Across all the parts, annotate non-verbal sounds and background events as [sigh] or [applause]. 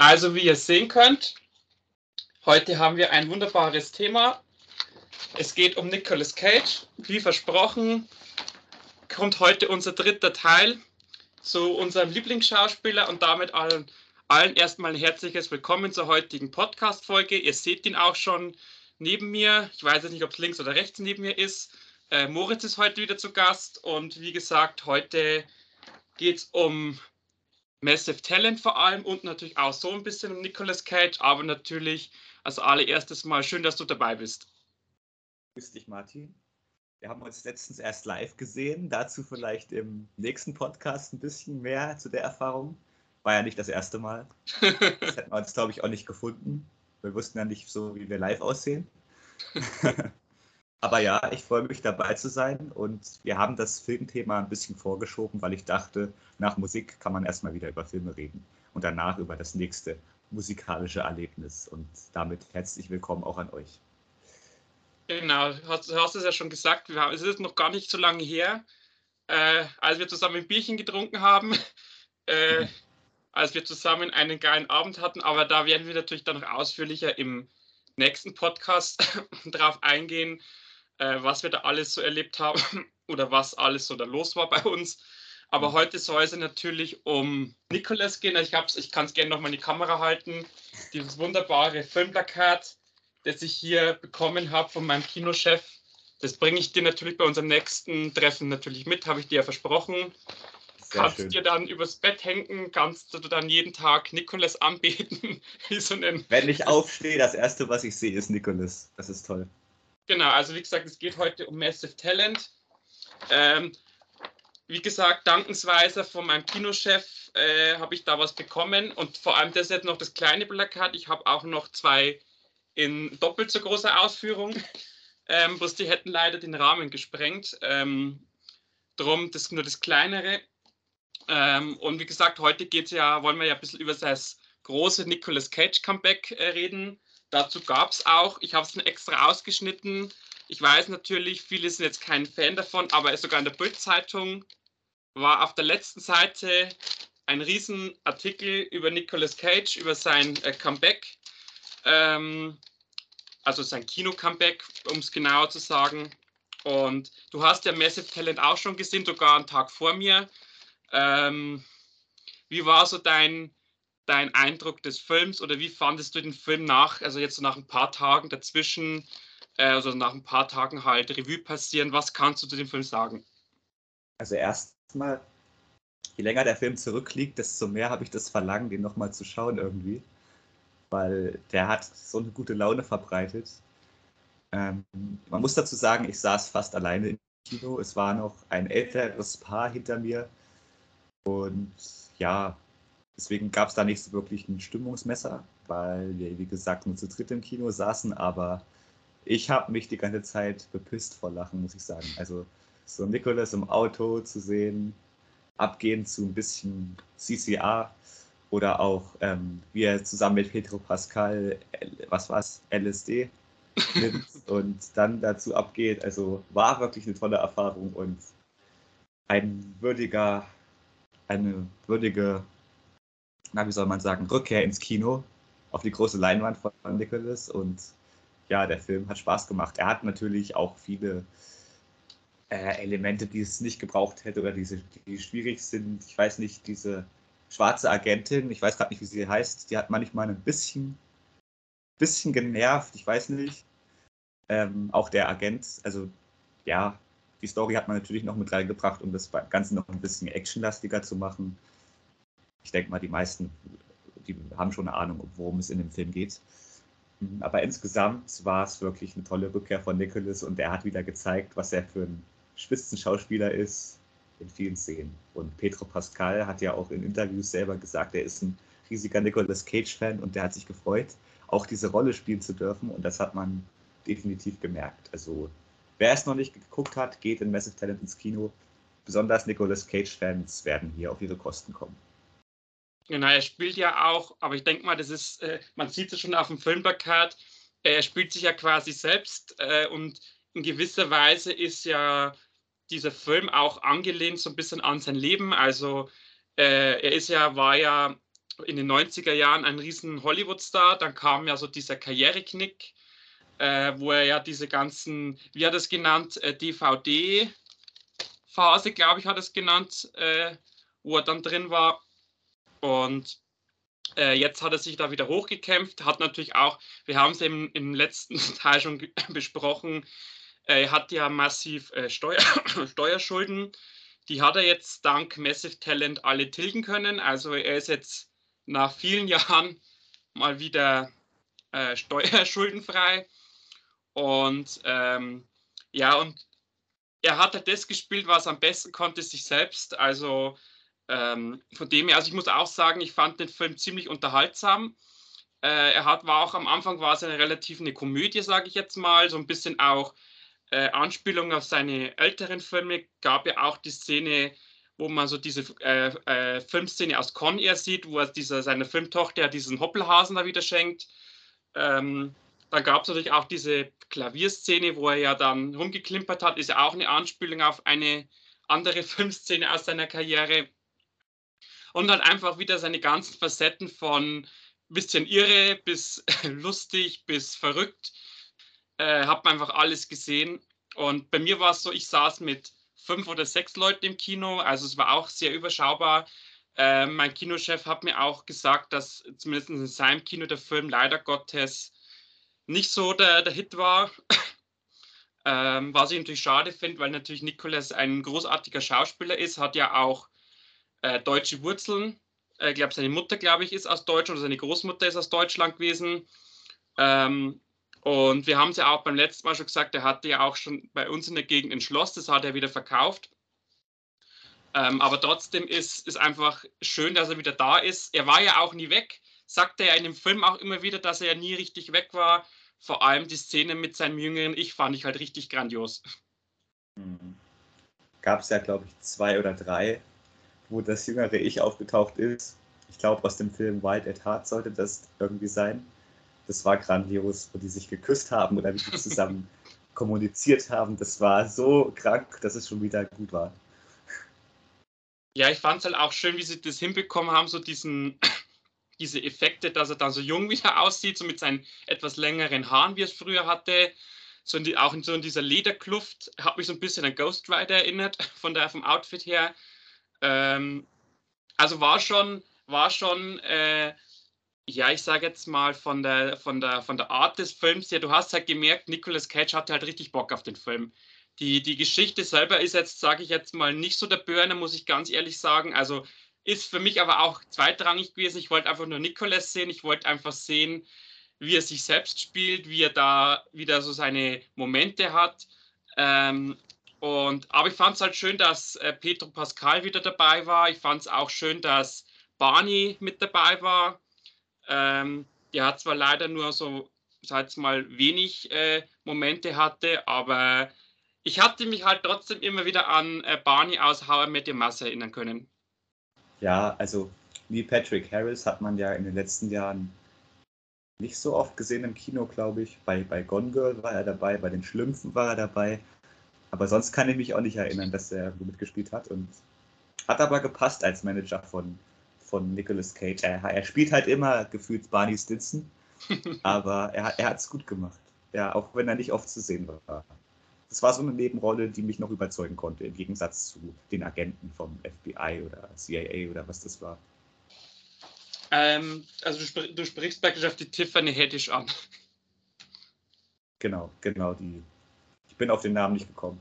Also wie ihr sehen könnt, heute haben wir ein wunderbares Thema. Es geht um Nicolas Cage. Wie versprochen, kommt heute unser dritter Teil zu unserem Lieblingsschauspieler und damit allen, allen erstmal ein herzliches Willkommen zur heutigen Podcast-Folge. Ihr seht ihn auch schon neben mir. Ich weiß jetzt nicht, ob es links oder rechts neben mir ist. Äh, Moritz ist heute wieder zu Gast und wie gesagt, heute geht es um Massive Talent vor allem und natürlich auch so ein bisschen um Nicolas Cage, aber natürlich als allererstes mal schön, dass du dabei bist. Grüß dich, Martin. Wir haben uns letztens erst live gesehen, dazu vielleicht im nächsten Podcast ein bisschen mehr zu der Erfahrung. War ja nicht das erste Mal. Das [laughs] hätten wir uns, glaube ich, auch nicht gefunden. Wir wussten ja nicht so, wie wir live aussehen. [laughs] Aber ja, ich freue mich dabei zu sein und wir haben das Filmthema ein bisschen vorgeschoben, weil ich dachte, nach Musik kann man erstmal wieder über Filme reden und danach über das nächste musikalische Erlebnis. Und damit herzlich willkommen auch an euch. Genau, du hast, hast es ja schon gesagt, haben, es ist noch gar nicht so lange her, äh, als wir zusammen ein Bierchen getrunken haben, [laughs] äh, als wir zusammen einen geilen Abend hatten, aber da werden wir natürlich dann noch ausführlicher im nächsten Podcast [laughs] drauf eingehen, äh, was wir da alles so erlebt haben [laughs] oder was alles so da los war bei uns. Aber mhm. heute soll es natürlich um Nicholas gehen. Ich, ich kann es gerne nochmal in die Kamera halten. Dieses wunderbare Filmplakat, das ich hier bekommen habe von meinem Kinochef. Das bringe ich dir natürlich bei unserem nächsten Treffen natürlich mit, habe ich dir ja versprochen. Sehr kannst schön. dir dann übers Bett hängen, kannst du dann jeden Tag Nikolas anbeten. [laughs] so Wenn ich aufstehe, das erste, was ich sehe, ist Nikolas. Das ist toll. Genau, also wie gesagt, es geht heute um Massive Talent. Ähm, wie gesagt, dankensweise von meinem Kinochef äh, habe ich da was bekommen und vor allem das ist jetzt noch das kleine Plakat. Ich habe auch noch zwei in doppelt so großer Ausführung, [laughs] ähm, bloß die hätten leider den Rahmen gesprengt. Ähm, drum das nur das kleinere. Ähm, und wie gesagt, heute geht's ja, wollen wir ja ein bisschen über das große Nicolas Cage Comeback äh, reden. Dazu gab es auch, ich habe es extra ausgeschnitten. Ich weiß natürlich, viele sind jetzt kein Fan davon, aber sogar in der Bild-Zeitung war auf der letzten Seite ein Riesenartikel über Nicolas Cage, über sein äh, Comeback, ähm, also sein Kino-Comeback, um es genauer zu sagen. Und du hast ja Massive Talent auch schon gesehen, sogar einen Tag vor mir. Ähm, wie war so dein, dein Eindruck des Films oder wie fandest du den Film nach, also jetzt so nach ein paar Tagen dazwischen, äh, also nach ein paar Tagen halt Revue passieren? Was kannst du zu dem Film sagen? Also erstmal, je länger der Film zurückliegt, desto mehr habe ich das Verlangen, den nochmal zu schauen irgendwie. Weil der hat so eine gute Laune verbreitet. Ähm, man muss dazu sagen, ich saß fast alleine im Kino. Es war noch ein älteres Paar hinter mir. Und ja, Deswegen gab es da nicht so wirklich ein Stimmungsmesser, weil wir, wie gesagt, nur zu dritt im Kino saßen. Aber ich habe mich die ganze Zeit bepisst vor Lachen, muss ich sagen. Also so Nicholas im Auto zu sehen, abgehend zu ein bisschen CCA oder auch ähm, wie er zusammen mit Petro Pascal, was war es, LSD nimmt [laughs] und dann dazu abgeht. Also war wirklich eine tolle Erfahrung und ein würdiger, eine würdige na, wie soll man sagen, Rückkehr ins Kino auf die große Leinwand von Nicholas. Und ja, der Film hat Spaß gemacht. Er hat natürlich auch viele äh, Elemente, die es nicht gebraucht hätte oder diese, die schwierig sind. Ich weiß nicht, diese schwarze Agentin, ich weiß gerade nicht, wie sie heißt, die hat manchmal ein bisschen, bisschen genervt, ich weiß nicht. Ähm, auch der Agent, also ja, die Story hat man natürlich noch mit reingebracht, um das Ganze noch ein bisschen actionlastiger zu machen ich denke mal, die meisten, die haben schon eine Ahnung, worum es in dem Film geht. Aber insgesamt war es wirklich eine tolle Rückkehr von Nicholas und er hat wieder gezeigt, was er für ein Spitzenschauspieler ist in vielen Szenen. Und Petro Pascal hat ja auch in Interviews selber gesagt, er ist ein riesiger Nicolas Cage-Fan und der hat sich gefreut, auch diese Rolle spielen zu dürfen und das hat man definitiv gemerkt. Also wer es noch nicht geguckt hat, geht in Massive Talent ins Kino. Besonders Nicolas Cage-Fans werden hier auf ihre Kosten kommen. Genau, er spielt ja auch, aber ich denke mal, das ist, äh, man sieht es schon auf dem Filmplakat, äh, er spielt sich ja quasi selbst äh, und in gewisser Weise ist ja dieser Film auch angelehnt so ein bisschen an sein Leben. Also äh, er ist ja, war ja in den 90er Jahren ein riesen Hollywood-Star. Dann kam ja so dieser Karriereknick, äh, wo er ja diese ganzen, wie hat er es genannt, äh, DVD-Phase, glaube ich, hat er es genannt, wo er dann drin war. Und äh, jetzt hat er sich da wieder hochgekämpft, hat natürlich auch, wir haben es im, im letzten [laughs] Teil schon [laughs] besprochen, äh, er hat ja massiv äh, Steuer, [coughs] Steuerschulden. Die hat er jetzt dank Massive Talent alle tilgen können. Also er ist jetzt nach vielen [laughs] Jahren mal wieder äh, steuerschuldenfrei. Und ähm, ja, und er hat halt das gespielt, was er am besten konnte, sich selbst. Also ähm, von dem her, also ich muss auch sagen, ich fand den Film ziemlich unterhaltsam. Äh, er hat, war auch am Anfang war es eine relativ eine Komödie, sage ich jetzt mal, so ein bisschen auch äh, Anspielung auf seine älteren Filme. Gab ja auch die Szene, wo man so diese äh, äh Filmszene aus Con Air sieht, wo er dieser, seine Filmtochter diesen Hoppelhasen da wieder schenkt. Ähm, dann gab es natürlich auch diese Klavierszene, wo er ja dann rumgeklimpert hat, ist ja auch eine Anspielung auf eine andere [laughs] Filmszene aus seiner Karriere und halt einfach wieder seine ganzen Facetten von bisschen irre bis [laughs] lustig bis verrückt. Äh, hab einfach alles gesehen. Und bei mir war es so, ich saß mit fünf oder sechs Leuten im Kino, also es war auch sehr überschaubar. Äh, mein Kinochef hat mir auch gesagt, dass zumindest in seinem Kino der Film leider Gottes nicht so der, der Hit war. [coughs] ähm, was ich natürlich schade finde, weil natürlich Nicolas ein großartiger Schauspieler ist, hat ja auch äh, deutsche Wurzeln. Ich äh, glaube, seine Mutter, glaube ich, ist aus Deutschland oder seine Großmutter ist aus Deutschland gewesen. Ähm, und wir haben es ja auch beim letzten Mal schon gesagt, er hatte ja auch schon bei uns in der Gegend ein Schloss, das hat er wieder verkauft. Ähm, aber trotzdem ist es einfach schön, dass er wieder da ist. Er war ja auch nie weg, sagte er in dem Film auch immer wieder, dass er ja nie richtig weg war. Vor allem die Szene mit seinem jüngeren Ich fand ich halt richtig grandios. Mhm. Gab es ja, glaube ich, zwei oder drei wo das jüngere Ich aufgetaucht ist. Ich glaube, aus dem Film Wild at Heart sollte das irgendwie sein. Das war grandios, wo die sich geküsst haben oder wie die zusammen [laughs] kommuniziert haben. Das war so krank, dass es schon wieder gut war. Ja, ich fand es halt auch schön, wie sie das hinbekommen haben, so diesen, [clears throat] diese Effekte, dass er dann so jung wieder aussieht, so mit seinen etwas längeren Haaren, wie er es früher hatte. So in die, auch in so in dieser Lederkluft, hat mich so ein bisschen an Ghost Rider erinnert, [laughs] von der vom Outfit her. Ähm, also war schon, war schon, äh, ja, ich sage jetzt mal von der, von, der, von der Art des Films her, du hast halt gemerkt, Nicolas Cage hatte halt richtig Bock auf den Film. Die, die Geschichte selber ist jetzt, sage ich jetzt mal, nicht so der Burner, muss ich ganz ehrlich sagen. Also ist für mich aber auch zweitrangig gewesen. Ich wollte einfach nur Nicolas sehen. Ich wollte einfach sehen, wie er sich selbst spielt, wie er da wieder so seine Momente hat. Ähm, und, aber ich fand es halt schön, dass äh, Petro Pascal wieder dabei war. Ich fand es auch schön, dass Barney mit dabei war. Ähm, der hat zwar leider nur so, sag mal, wenig äh, Momente hatte, aber ich hatte mich halt trotzdem immer wieder an äh, Barney aus How I Met Your Mother erinnern können. Ja, also wie Patrick Harris hat man ja in den letzten Jahren nicht so oft gesehen im Kino, glaube ich. Bei, bei Gone Girl war er dabei, bei den Schlümpfen war er dabei. Aber sonst kann ich mich auch nicht erinnern, dass er mitgespielt hat. Und hat aber gepasst als Manager von, von Nicolas Cage. Er, er spielt halt immer gefühlt Barney Stinson, [laughs] aber er, er hat es gut gemacht. Ja, auch wenn er nicht oft zu sehen war. Das war so eine Nebenrolle, die mich noch überzeugen konnte, im Gegensatz zu den Agenten vom FBI oder CIA oder was das war. Ähm, also du, spr du, sprichst praktisch auf die Tiffany Haddish an. Genau, genau, die bin auf den Namen nicht gekommen.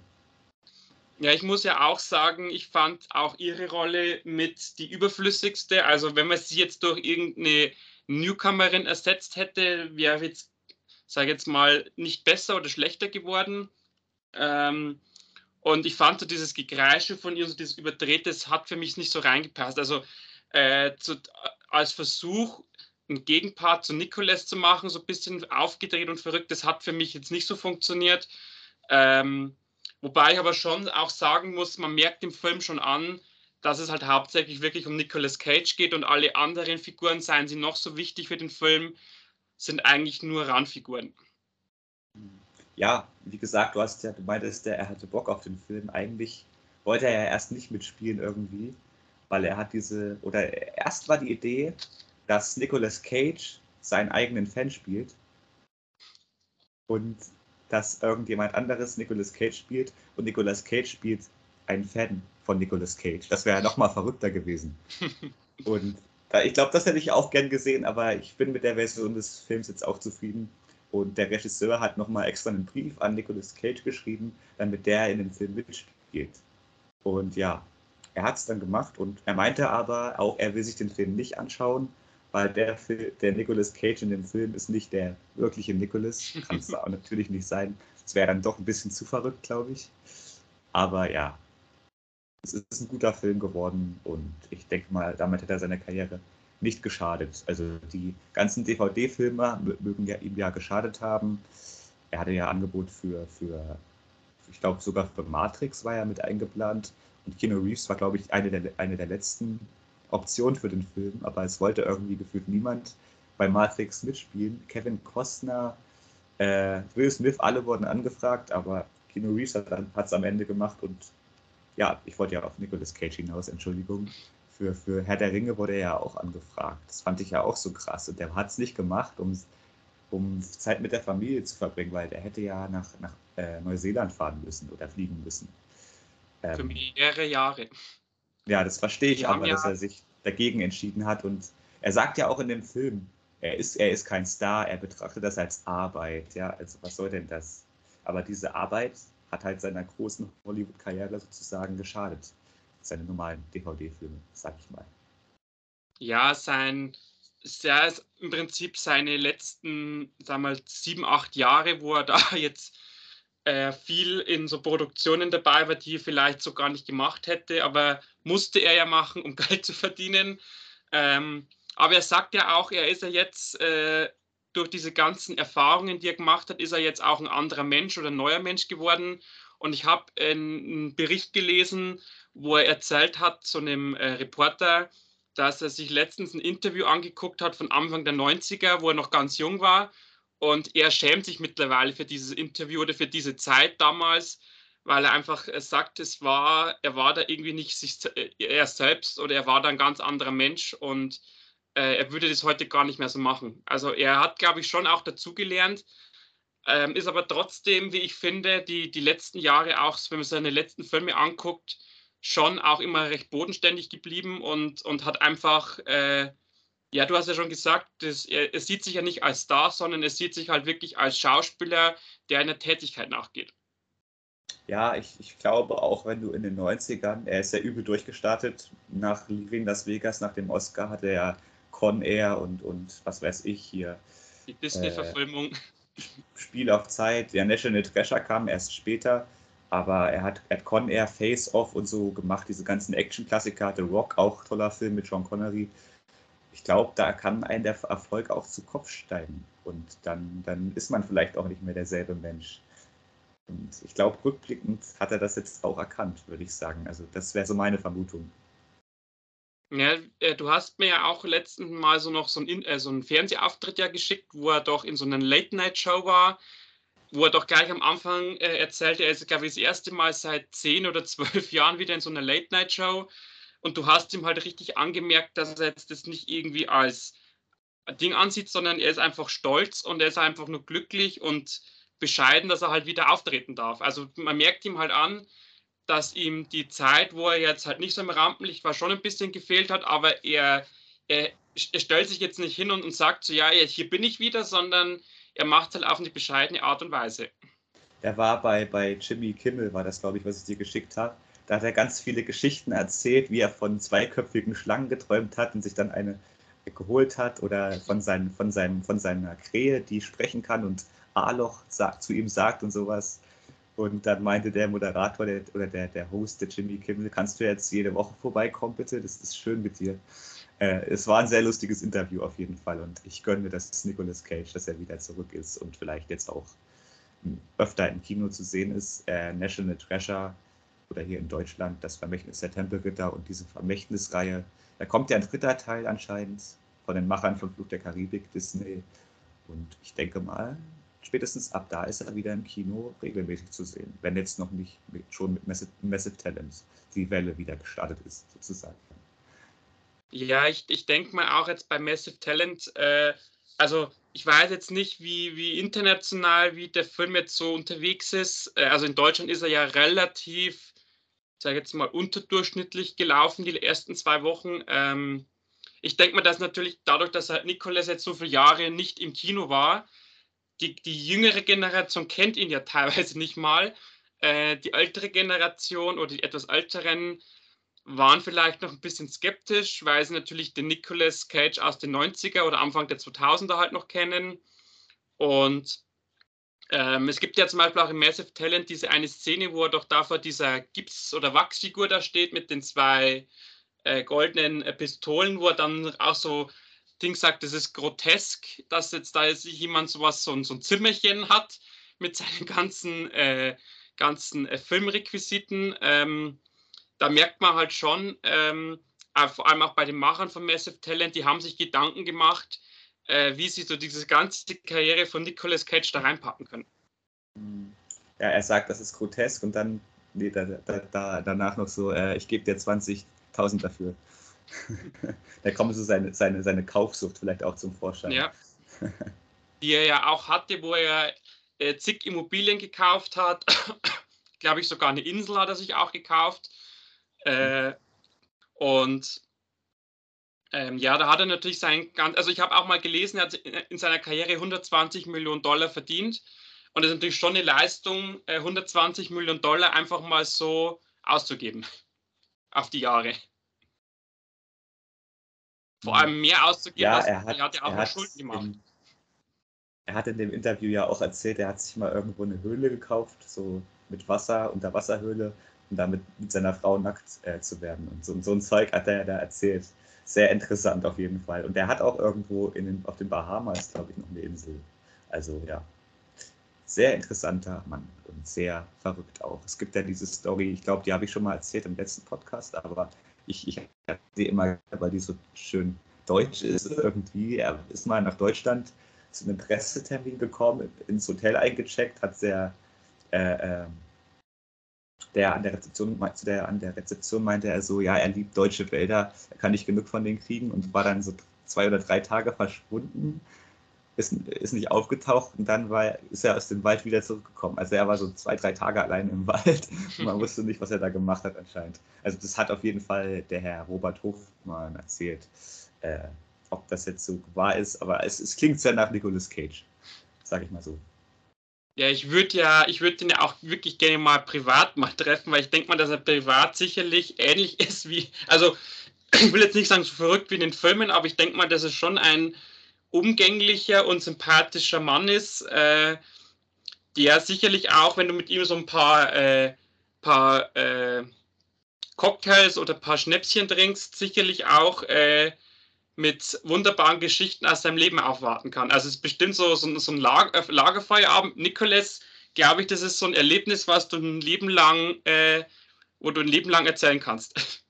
Ja, ich muss ja auch sagen, ich fand auch ihre Rolle mit die überflüssigste. Also wenn man sie jetzt durch irgendeine Newcomerin ersetzt hätte, wäre jetzt, sage jetzt mal, nicht besser oder schlechter geworden. Ähm, und ich fand so dieses Gekreische von ihr, so dieses Überdrehte, das hat für mich nicht so reingepasst. Also äh, zu, als Versuch, einen Gegenpart zu Nicolas zu machen, so ein bisschen aufgedreht und verrückt, das hat für mich jetzt nicht so funktioniert. Ähm, wobei ich aber schon auch sagen muss, man merkt im Film schon an, dass es halt hauptsächlich wirklich um Nicolas Cage geht und alle anderen Figuren, seien sie noch so wichtig für den Film, sind eigentlich nur Randfiguren. Ja, wie gesagt, du hast ja, du meintest, er hatte Bock auf den Film. Eigentlich wollte er ja erst nicht mitspielen irgendwie, weil er hat diese, oder erst war die Idee, dass Nicolas Cage seinen eigenen Fan spielt und dass irgendjemand anderes Nicolas Cage spielt und Nicolas Cage spielt einen Fan von Nicolas Cage. Das wäre ja nochmal verrückter gewesen. [laughs] Und äh, ich glaube, das hätte ich auch gern gesehen, aber ich bin mit der Version des Films jetzt auch zufrieden. Und der Regisseur hat nochmal extra einen Brief an Nicolas Cage geschrieben, damit der in dem Film mitspielt. Und ja, er hat es dann gemacht und er meinte aber auch, er will sich den Film nicht anschauen, weil der, der Nicolas Cage in dem Film ist nicht der wirkliche Nicolas. [laughs] Kann es auch natürlich nicht sein. Es wäre dann doch ein bisschen zu verrückt, glaube ich. Aber ja, es ist ein guter Film geworden und ich denke mal, damit hat er seine Karriere nicht geschadet. Also die ganzen DVD-Filme mögen ja ihm ja geschadet haben. Er hatte ja Angebot für, für ich glaube sogar für Matrix war er mit eingeplant. Und Keanu Reeves war, glaube ich, eine der, eine der letzten Optionen für den Film, aber es wollte irgendwie gefühlt niemand bei Matrix mitspielen. Kevin Costner, äh, Will Smith, alle wurden angefragt, aber Keanu Reeves hat es am Ende gemacht und ja, ich wollte ja auf Nicolas Cage hinaus, Entschuldigung. Für, für Herr der Ringe wurde er ja auch angefragt. Das fand ich ja auch so krass. Und der hat es nicht gemacht, um, um Zeit mit der Familie zu verbringen, weil der hätte ja nach, nach äh, Neuseeland fahren müssen oder fliegen müssen. Ähm, für mehrere Jahre. Ja, das verstehe ich aber, ja dass er sich dagegen entschieden hat. Und er sagt ja auch in dem Film, er ist, er ist kein Star, er betrachtet das als Arbeit. Ja, also was soll denn das? Aber diese Arbeit hat halt seiner großen Hollywood-Karriere sozusagen geschadet. Seine normalen DVD-Filme, sag ich mal. Ja, sein, sehr ist im Prinzip seine letzten, sagen wir mal, sieben, acht Jahre, wo er [laughs] da jetzt äh, viel in so Produktionen dabei war, die er vielleicht so gar nicht gemacht hätte, aber musste er ja machen, um [laughs] Geld zu verdienen. Ähm, aber er sagt ja auch, er ist ja jetzt äh, durch diese ganzen Erfahrungen, die er gemacht hat, ist er jetzt auch ein anderer Mensch oder ein neuer Mensch geworden. Und ich habe einen Bericht gelesen, wo er erzählt hat, zu einem äh, Reporter, dass er sich letztens ein Interview angeguckt hat von Anfang der 90er, wo er noch ganz jung war. Und er schämt sich mittlerweile für dieses Interview oder für diese Zeit damals, weil er einfach sagt, es war, er war da irgendwie nicht sich, äh, er selbst oder er war da ein ganz anderer Mensch und äh, er würde das heute gar nicht mehr so machen. Also er hat, glaube ich, schon auch dazugelernt, ähm, ist aber trotzdem, wie ich finde, die, die letzten Jahre auch, wenn man seine letzten Filme anguckt, schon auch immer recht bodenständig geblieben und, und hat einfach, äh, ja, du hast ja schon gesagt, er, er sieht sich ja nicht als Star, sondern er sieht sich halt wirklich als Schauspieler, der einer Tätigkeit nachgeht. Ja, ich, ich glaube auch, wenn du in den 90ern, er ist ja übel durchgestartet, nach Leaving Las Vegas, nach dem Oscar, hat er ja Con Air und, und was weiß ich hier. Die Disney-Verfilmung. Äh, Spiel auf Zeit. Der National Treasure kam erst später, aber er hat, er hat Con Air, Face Off und so gemacht, diese ganzen Action-Klassiker. The Rock, auch toller Film mit Sean Connery. Ich glaube, da kann ein der Erfolg auch zu Kopf steigen. Und dann, dann ist man vielleicht auch nicht mehr derselbe Mensch. Und ich glaube, rückblickend hat er das jetzt auch erkannt, würde ich sagen. Also das wäre so meine Vermutung. Ja, äh, du hast mir ja auch letzten Mal so noch so einen, äh, so einen Fernsehauftritt ja geschickt, wo er doch in so einer Late-Night-Show war, wo er doch gleich am Anfang äh, erzählte, er ist, glaube ich, das erste Mal seit zehn oder zwölf [laughs] Jahren wieder in so einer Late-Night-Show. Und du hast ihm halt richtig angemerkt, dass er jetzt das nicht irgendwie als Ding ansieht, sondern er ist einfach stolz und er ist einfach nur glücklich und bescheiden, dass er halt wieder auftreten darf. Also man merkt ihm halt an, dass ihm die Zeit, wo er jetzt halt nicht so im Rampenlicht war, schon ein bisschen gefehlt hat, aber er, er, er stellt sich jetzt nicht hin und, und sagt so, ja, hier bin ich wieder, sondern er macht halt auf eine bescheidene Art und Weise. Er war bei, bei Jimmy Kimmel, war das, glaube ich, was ich dir geschickt habe. Da hat er ganz viele Geschichten erzählt, wie er von zweiköpfigen Schlangen geträumt hat und sich dann eine geholt hat oder von, seinen, von, seinem, von seiner Krähe, die sprechen kann und A-Loch sagt, zu ihm sagt und sowas. Und dann meinte der Moderator der, oder der, der Host, der Jimmy Kimmel, kannst du jetzt jede Woche vorbeikommen, bitte? Das ist schön mit dir. Äh, es war ein sehr lustiges Interview auf jeden Fall und ich gönne mir das Nicolas Cage, dass er wieder zurück ist und vielleicht jetzt auch öfter im Kino zu sehen ist. Äh, National Treasure oder hier in Deutschland das Vermächtnis der Tempelritter und diese Vermächtnisreihe. Da kommt ja ein dritter Teil anscheinend von den Machern von Fluch der Karibik, Disney. Und ich denke mal, spätestens ab da ist er wieder im Kino regelmäßig zu sehen. Wenn jetzt noch nicht mit, schon mit Massive, Massive Talents die Welle wieder gestartet ist, sozusagen. Ja, ich, ich denke mal auch jetzt bei Massive Talent, äh, also ich weiß jetzt nicht, wie, wie international, wie der Film jetzt so unterwegs ist. Äh, also in Deutschland ist er ja relativ, sage jetzt mal, unterdurchschnittlich gelaufen, die ersten zwei Wochen. Ähm, ich denke mal, dass natürlich dadurch, dass halt Nicolas jetzt so viele Jahre nicht im Kino war, die, die jüngere Generation kennt ihn ja [laughs] teilweise nicht mal. Äh, die ältere Generation oder die etwas älteren waren vielleicht noch ein bisschen skeptisch, weil sie natürlich den Nicolas Cage aus den 90er oder Anfang der 2000er halt noch kennen. Und ähm, es gibt ja zum Beispiel auch in Massive Talent diese eine Szene, wo er doch da vor dieser Gips- oder Wachsfigur da steht mit den zwei äh, goldenen äh, Pistolen, wo er dann auch so Ding sagt, das ist grotesk, dass jetzt da jetzt jemand sowas, so, so ein Zimmerchen hat mit seinen ganzen, äh, ganzen äh, Filmrequisiten. Ähm, da merkt man halt schon, ähm, vor allem auch bei den Machern von Massive Talent, die haben sich Gedanken gemacht, äh, wie sie so diese ganze Karriere von Nicolas Cage da reinpacken können. Ja, er sagt, das ist grotesk und dann nee, da, da, da, danach noch so, äh, ich gebe dir 20.000 dafür. [laughs] da kommt so seine, seine, seine Kaufsucht vielleicht auch zum Vorschein. Ja. Die er ja auch hatte, wo er äh, zig Immobilien gekauft hat. [coughs] Glaube ich, sogar eine Insel hat er sich auch gekauft. Äh, und ähm, ja, da hat er natürlich sein ganz, also ich habe auch mal gelesen, er hat in seiner Karriere 120 Millionen Dollar verdient. Und das ist natürlich schon eine Leistung, 120 äh, Millionen Dollar einfach mal so auszugeben [laughs] auf die Jahre. Vor mhm. allem mehr auszugeben, ja, er hat, er hat ja auch er Schulden gemacht. In, er hat in dem Interview ja auch erzählt, er hat sich mal irgendwo eine Höhle gekauft, so mit Wasser, Unterwasserhöhle, um damit mit seiner Frau nackt äh, zu werden. Und so, so ein Zeug hat er da erzählt. Sehr interessant auf jeden Fall. Und er hat auch irgendwo in den, auf den Bahamas, glaube ich, noch eine Insel. Also ja, sehr interessanter Mann und sehr verrückt auch. Es gibt ja diese Story, ich glaube, die habe ich schon mal erzählt im letzten Podcast, aber ich, ich sehe immer, weil die so schön deutsch ist irgendwie. Er ist mal nach Deutschland zu einem Pressetermin gekommen, ins Hotel eingecheckt, hat sehr äh, äh, der an der Rezeption, der an der Rezeption meinte er so, ja, er liebt deutsche Wälder, er kann nicht genug von denen kriegen und war dann so zwei oder drei Tage verschwunden, ist, ist nicht aufgetaucht und dann war, ist er aus dem Wald wieder zurückgekommen. Also er war so zwei, drei Tage allein im [laughs] Wald und man wusste nicht, was er da gemacht hat anscheinend. Also das hat auf jeden Fall der Herr Robert Hofmann erzählt. Äh, ob das jetzt so wahr ist, aber es, es klingt sehr nach Nicolas Cage, sag ich mal so. Ja, ich würde ja, ich würde ihn ja auch wirklich gerne mal privat mal treffen, weil ich denke mal, dass er privat sicherlich ähnlich [laughs] ist wie, also ich will jetzt nicht sagen so verrückt wie in den Filmen, aber ich denke mal, dass er schon ein umgänglicher und sympathischer Mann ist, äh, der sicherlich auch, wenn du mit ihm so ein paar, äh, paar äh, Cocktails oder ein paar Schnäpschen trinkst, sicherlich auch äh, mit wunderbaren Geschichten aus seinem Leben aufwarten kann. Also es ist bestimmt so, so, so ein Lager, äh, Lagerfeuerabend. Nicholas, glaube ich, das ist so ein Erlebnis, was du ein Leben lang, äh, wo du ein Leben lang erzählen kannst. [laughs]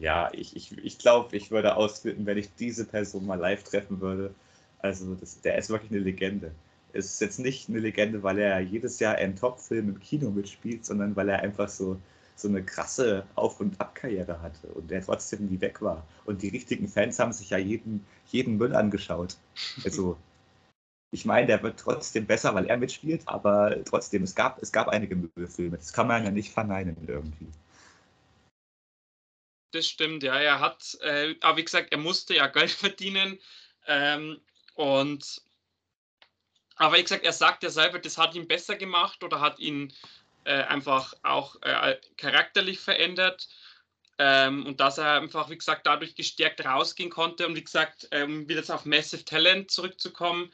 Ja, ich, ich, ich glaube, ich würde ausflippen, wenn ich diese Person mal live treffen würde. Also das, der ist wirklich eine Legende. Es ist jetzt nicht eine Legende, weil er jedes Jahr einen Top-Film im Kino mitspielt, sondern weil er einfach so so eine krasse Auf- und Abkarriere hatte und der trotzdem nie weg war. Und die richtigen Fans haben sich ja jeden, jeden Müll angeschaut. Also, ich meine, der wird trotzdem besser, weil er mitspielt, aber trotzdem, es gab, es gab einige Müllfilme. Das kann man ja nicht verneinen irgendwie. Das stimmt, ja. Er hat, äh, aber wie gesagt, er musste ja Geld [laughs] verdienen. Ähm, und aber wie gesagt, er sagt ja selber, das hat ihn besser gemacht oder hat ihn äh, einfach auch äh, charakterlich verändert. Ähm, und dass er einfach, wie gesagt, dadurch gestärkt rausgehen konnte. Und wie gesagt, ähm, wieder auf Massive Talent zurückzukommen,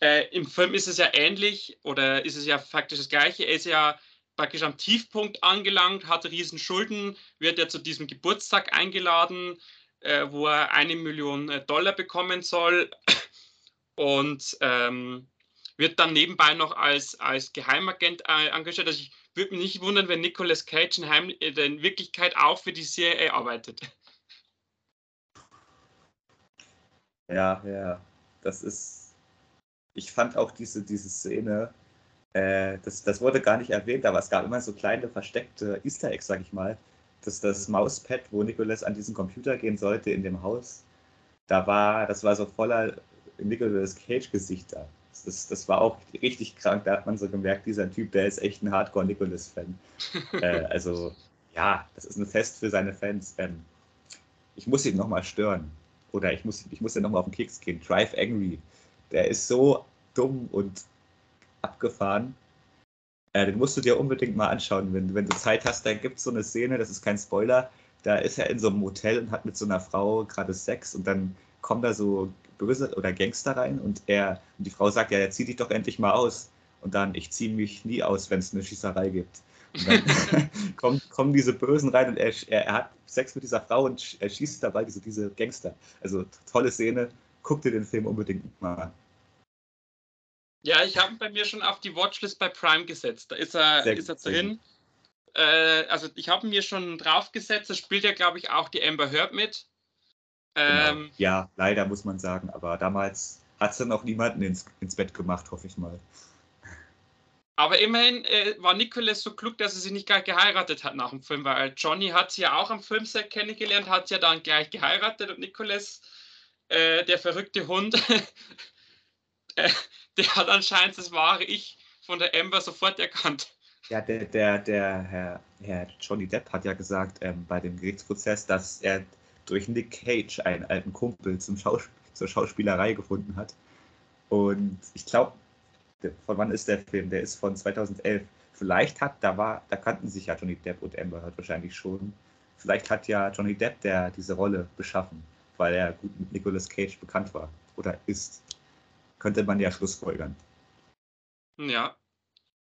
äh, im Film ist es ja ähnlich oder ist es ja faktisch das Gleiche. Er ist ja praktisch am Tiefpunkt angelangt, hat riesen Schulden, wird ja zu diesem Geburtstag eingeladen, äh, wo er eine Million äh, Dollar bekommen soll und ähm, wird dann nebenbei noch als, als Geheimagent äh, engagiert. Also ich würde mich nicht wundern, wenn Nicolas Cage in, Heim äh, in Wirklichkeit auch für die CIA arbeitet. Ja, ja, das ist. Ich fand auch diese, diese Szene, äh, das, das wurde gar nicht erwähnt, aber es gab immer so kleine versteckte Easter Eggs, sag ich mal, das, das Mauspad, wo Nicholas an diesen Computer gehen sollte in dem Haus, da war, das war so voller Nicolas Cage-Gesichter. Das, das war auch richtig krank. Da hat man so gemerkt, dieser Typ, der ist echt ein Hardcore-Nicholas-Fan. [laughs] äh, also, ja, das ist ein Fest für seine Fans. Ähm, ich muss ihn nochmal stören. Oder ich muss, ich muss ihn nochmal auf den Keks gehen. Drive Angry. Der ist so dumm und abgefahren. Äh, den musst du dir unbedingt mal anschauen, wenn, wenn du Zeit hast. Da gibt es so eine Szene, das ist kein Spoiler. Da ist er in so einem Hotel und hat mit so einer Frau gerade Sex und dann kommen da so Böse oder Gangster rein und er und die Frau sagt, ja, zieh dich doch endlich mal aus. Und dann, ich ziehe mich nie aus, wenn es eine Schießerei gibt. Und dann [laughs] kommen, kommen diese Bösen rein und er, er, hat Sex mit dieser Frau und er schießt dabei diese, diese Gangster. Also tolle Szene. Guck dir den Film unbedingt mal an. Ja, ich habe ihn bei mir schon auf die Watchlist bei Prime gesetzt. Da ist er, ist er drin. Äh, also ich habe mir schon draufgesetzt. Da spielt ja, glaube ich, auch die Amber Heard mit. Genau. Ähm, ja, leider muss man sagen, aber damals hat es dann auch niemanden ins, ins Bett gemacht, hoffe ich mal. Aber immerhin äh, war Nicholas so klug, dass er sich nicht gleich geheiratet hat nach dem Film, weil Johnny hat sie ja auch am Filmset kennengelernt, hat sie ja dann gleich geheiratet und Nicholas, äh, der verrückte Hund, [laughs] äh, der hat anscheinend das wahre Ich von der Amber sofort erkannt. Ja, der, der, der Herr, Herr Johnny Depp hat ja gesagt ähm, bei dem Gerichtsprozess, dass er durch Nick Cage einen alten Kumpel zum Schaus zur Schauspielerei gefunden hat. Und ich glaube, von wann ist der Film? Der ist von 2011. Vielleicht hat, da war, da kannten sich ja Johnny Depp und Amber Heard wahrscheinlich schon. Vielleicht hat ja Johnny Depp der diese Rolle beschaffen, weil er gut mit Nicolas Cage bekannt war oder ist. Könnte man ja schlussfolgern. Ja.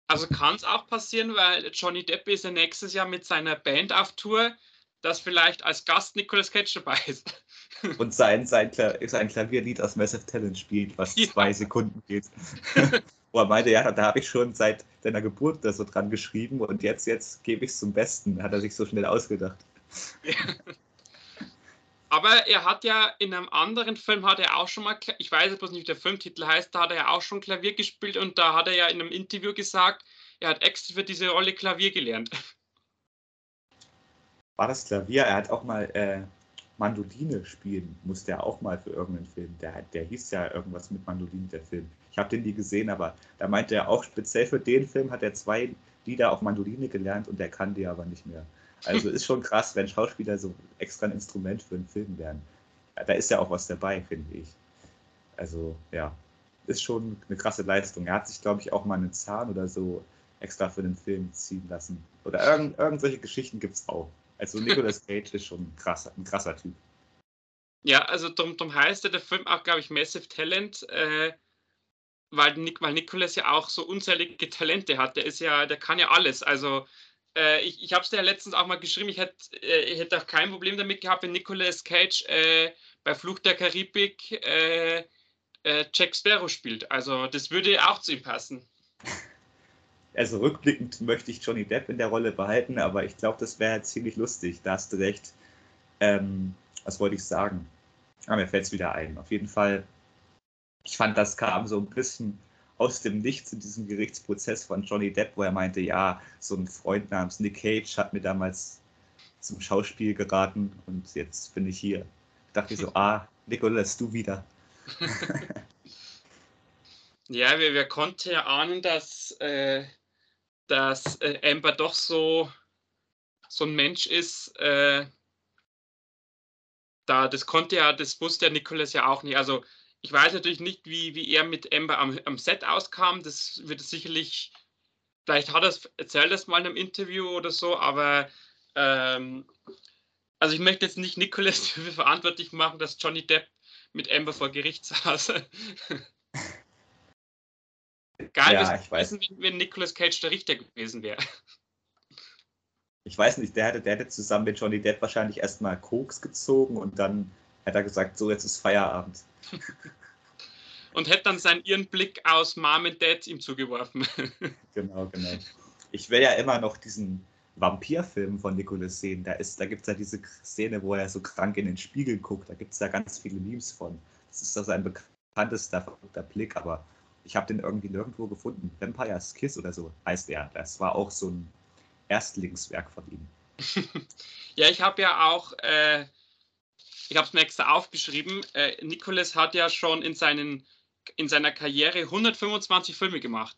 Also kann es auch passieren, weil Johnny Depp ist ja nächstes Jahr mit seiner Band auf Tour dass vielleicht als Gast Nicolas Cage dabei ist. [laughs] Und sein, sein, sein Klavierlied aus Massive Talent spielt, was ja. zwei Sekunden geht. [laughs] Wo er meinte, ja, da habe ich schon seit deiner Geburt da so dran geschrieben und jetzt, jetzt gebe ich es zum Besten. Hat er sich so schnell ausgedacht. Ja. Aber er hat ja in einem anderen Film hat er auch schon mal, ich weiß bloß nicht, wie der Filmtitel heißt, da hat er ja auch schon Klavier gespielt und da hat er ja in einem Interview gesagt, er hat extra für diese Rolle Klavier gelernt war das Klavier. Er hat auch mal äh, Mandoline spielen, musste er auch mal für irgendeinen Film. Der, der hieß ja irgendwas mit Mandoline, der Film. Ich habe den nie gesehen, aber da meinte er auch, speziell für den Film hat er zwei Lieder auf Mandoline gelernt und er kann die aber nicht mehr. Also [laughs] ist schon krass, wenn Schauspieler so extra ein Instrument für einen Film lernen. Da ist ja auch was dabei, finde ich. Also ja, ist schon eine krasse Leistung. Er hat sich, glaube ich, auch mal einen Zahn oder so extra für den Film ziehen lassen. Oder irgend, irgendwelche Geschichten gibt es auch. Also Nicolas Cage ist schon ein krasser, ein krasser Typ. Ja, also darum, darum heißt der Film auch, glaube ich, Massive Talent, äh, weil, weil Nicolas ja auch so unzählige Talente hat. Der ist ja, der kann ja alles. Also äh, ich, ich habe es dir ja letztens auch mal geschrieben, ich hätte äh, hätt auch kein Problem damit gehabt, wenn Nicolas Cage äh, bei Fluch der Karibik äh, äh, Jack Sparrow spielt. Also das würde auch zu ihm passen. [laughs] also rückblickend möchte ich Johnny Depp in der Rolle behalten, aber ich glaube, das wäre ziemlich lustig. Da hast du recht. Ähm, was wollte ich sagen? Ah, mir fällt es wieder ein. Auf jeden Fall, ich fand, das kam so ein bisschen aus dem Nichts in diesem Gerichtsprozess von Johnny Depp, wo er meinte, ja, so ein Freund namens Nick Cage hat mir damals zum Schauspiel geraten und jetzt bin ich hier. Ich dachte so, ah, Nicolas, du wieder. [laughs] ja, wer, wer konnte ja ahnen, dass äh, dass äh, Amber doch so, so ein Mensch ist, äh, da, das konnte ja, das wusste ja Nicholas ja auch nicht. Also ich weiß natürlich nicht, wie, wie er mit Amber am, am Set auskam. Das wird sicherlich, vielleicht hat er erzählt das mal in einem Interview oder so, aber ähm, also ich möchte jetzt nicht Nicholas [laughs] dafür verantwortlich machen, dass Johnny Depp mit Amber vor Gericht saß. [laughs] Geil ja, ich weiß. Wissen, wenn Nicolas Cage der Richter gewesen wäre. [laughs] Ich weiß nicht, der hätte, der hätte zusammen mit Johnny Depp wahrscheinlich erstmal Koks gezogen und dann hätte er gesagt, so jetzt ist Feierabend. [laughs] und hätte dann seinen ihren Blick aus Mom and Dad ihm zugeworfen. [laughs] genau, genau. Ich will ja immer noch diesen Vampirfilm von Nicolas sehen. Da, da gibt es ja diese Szene, wo er so krank in den Spiegel guckt. Da gibt es ja ganz viele Memes von. Das ist doch sein bekanntester Blick, aber ich habe den irgendwie nirgendwo gefunden. Vampire's Kiss oder so heißt der. Das war auch so ein Erstlingswerk von ihm. [laughs] ja, ich habe ja auch, äh, ich habe es mir extra aufgeschrieben, äh, Nicholas hat ja schon in, seinen, in seiner Karriere 125 Filme gemacht.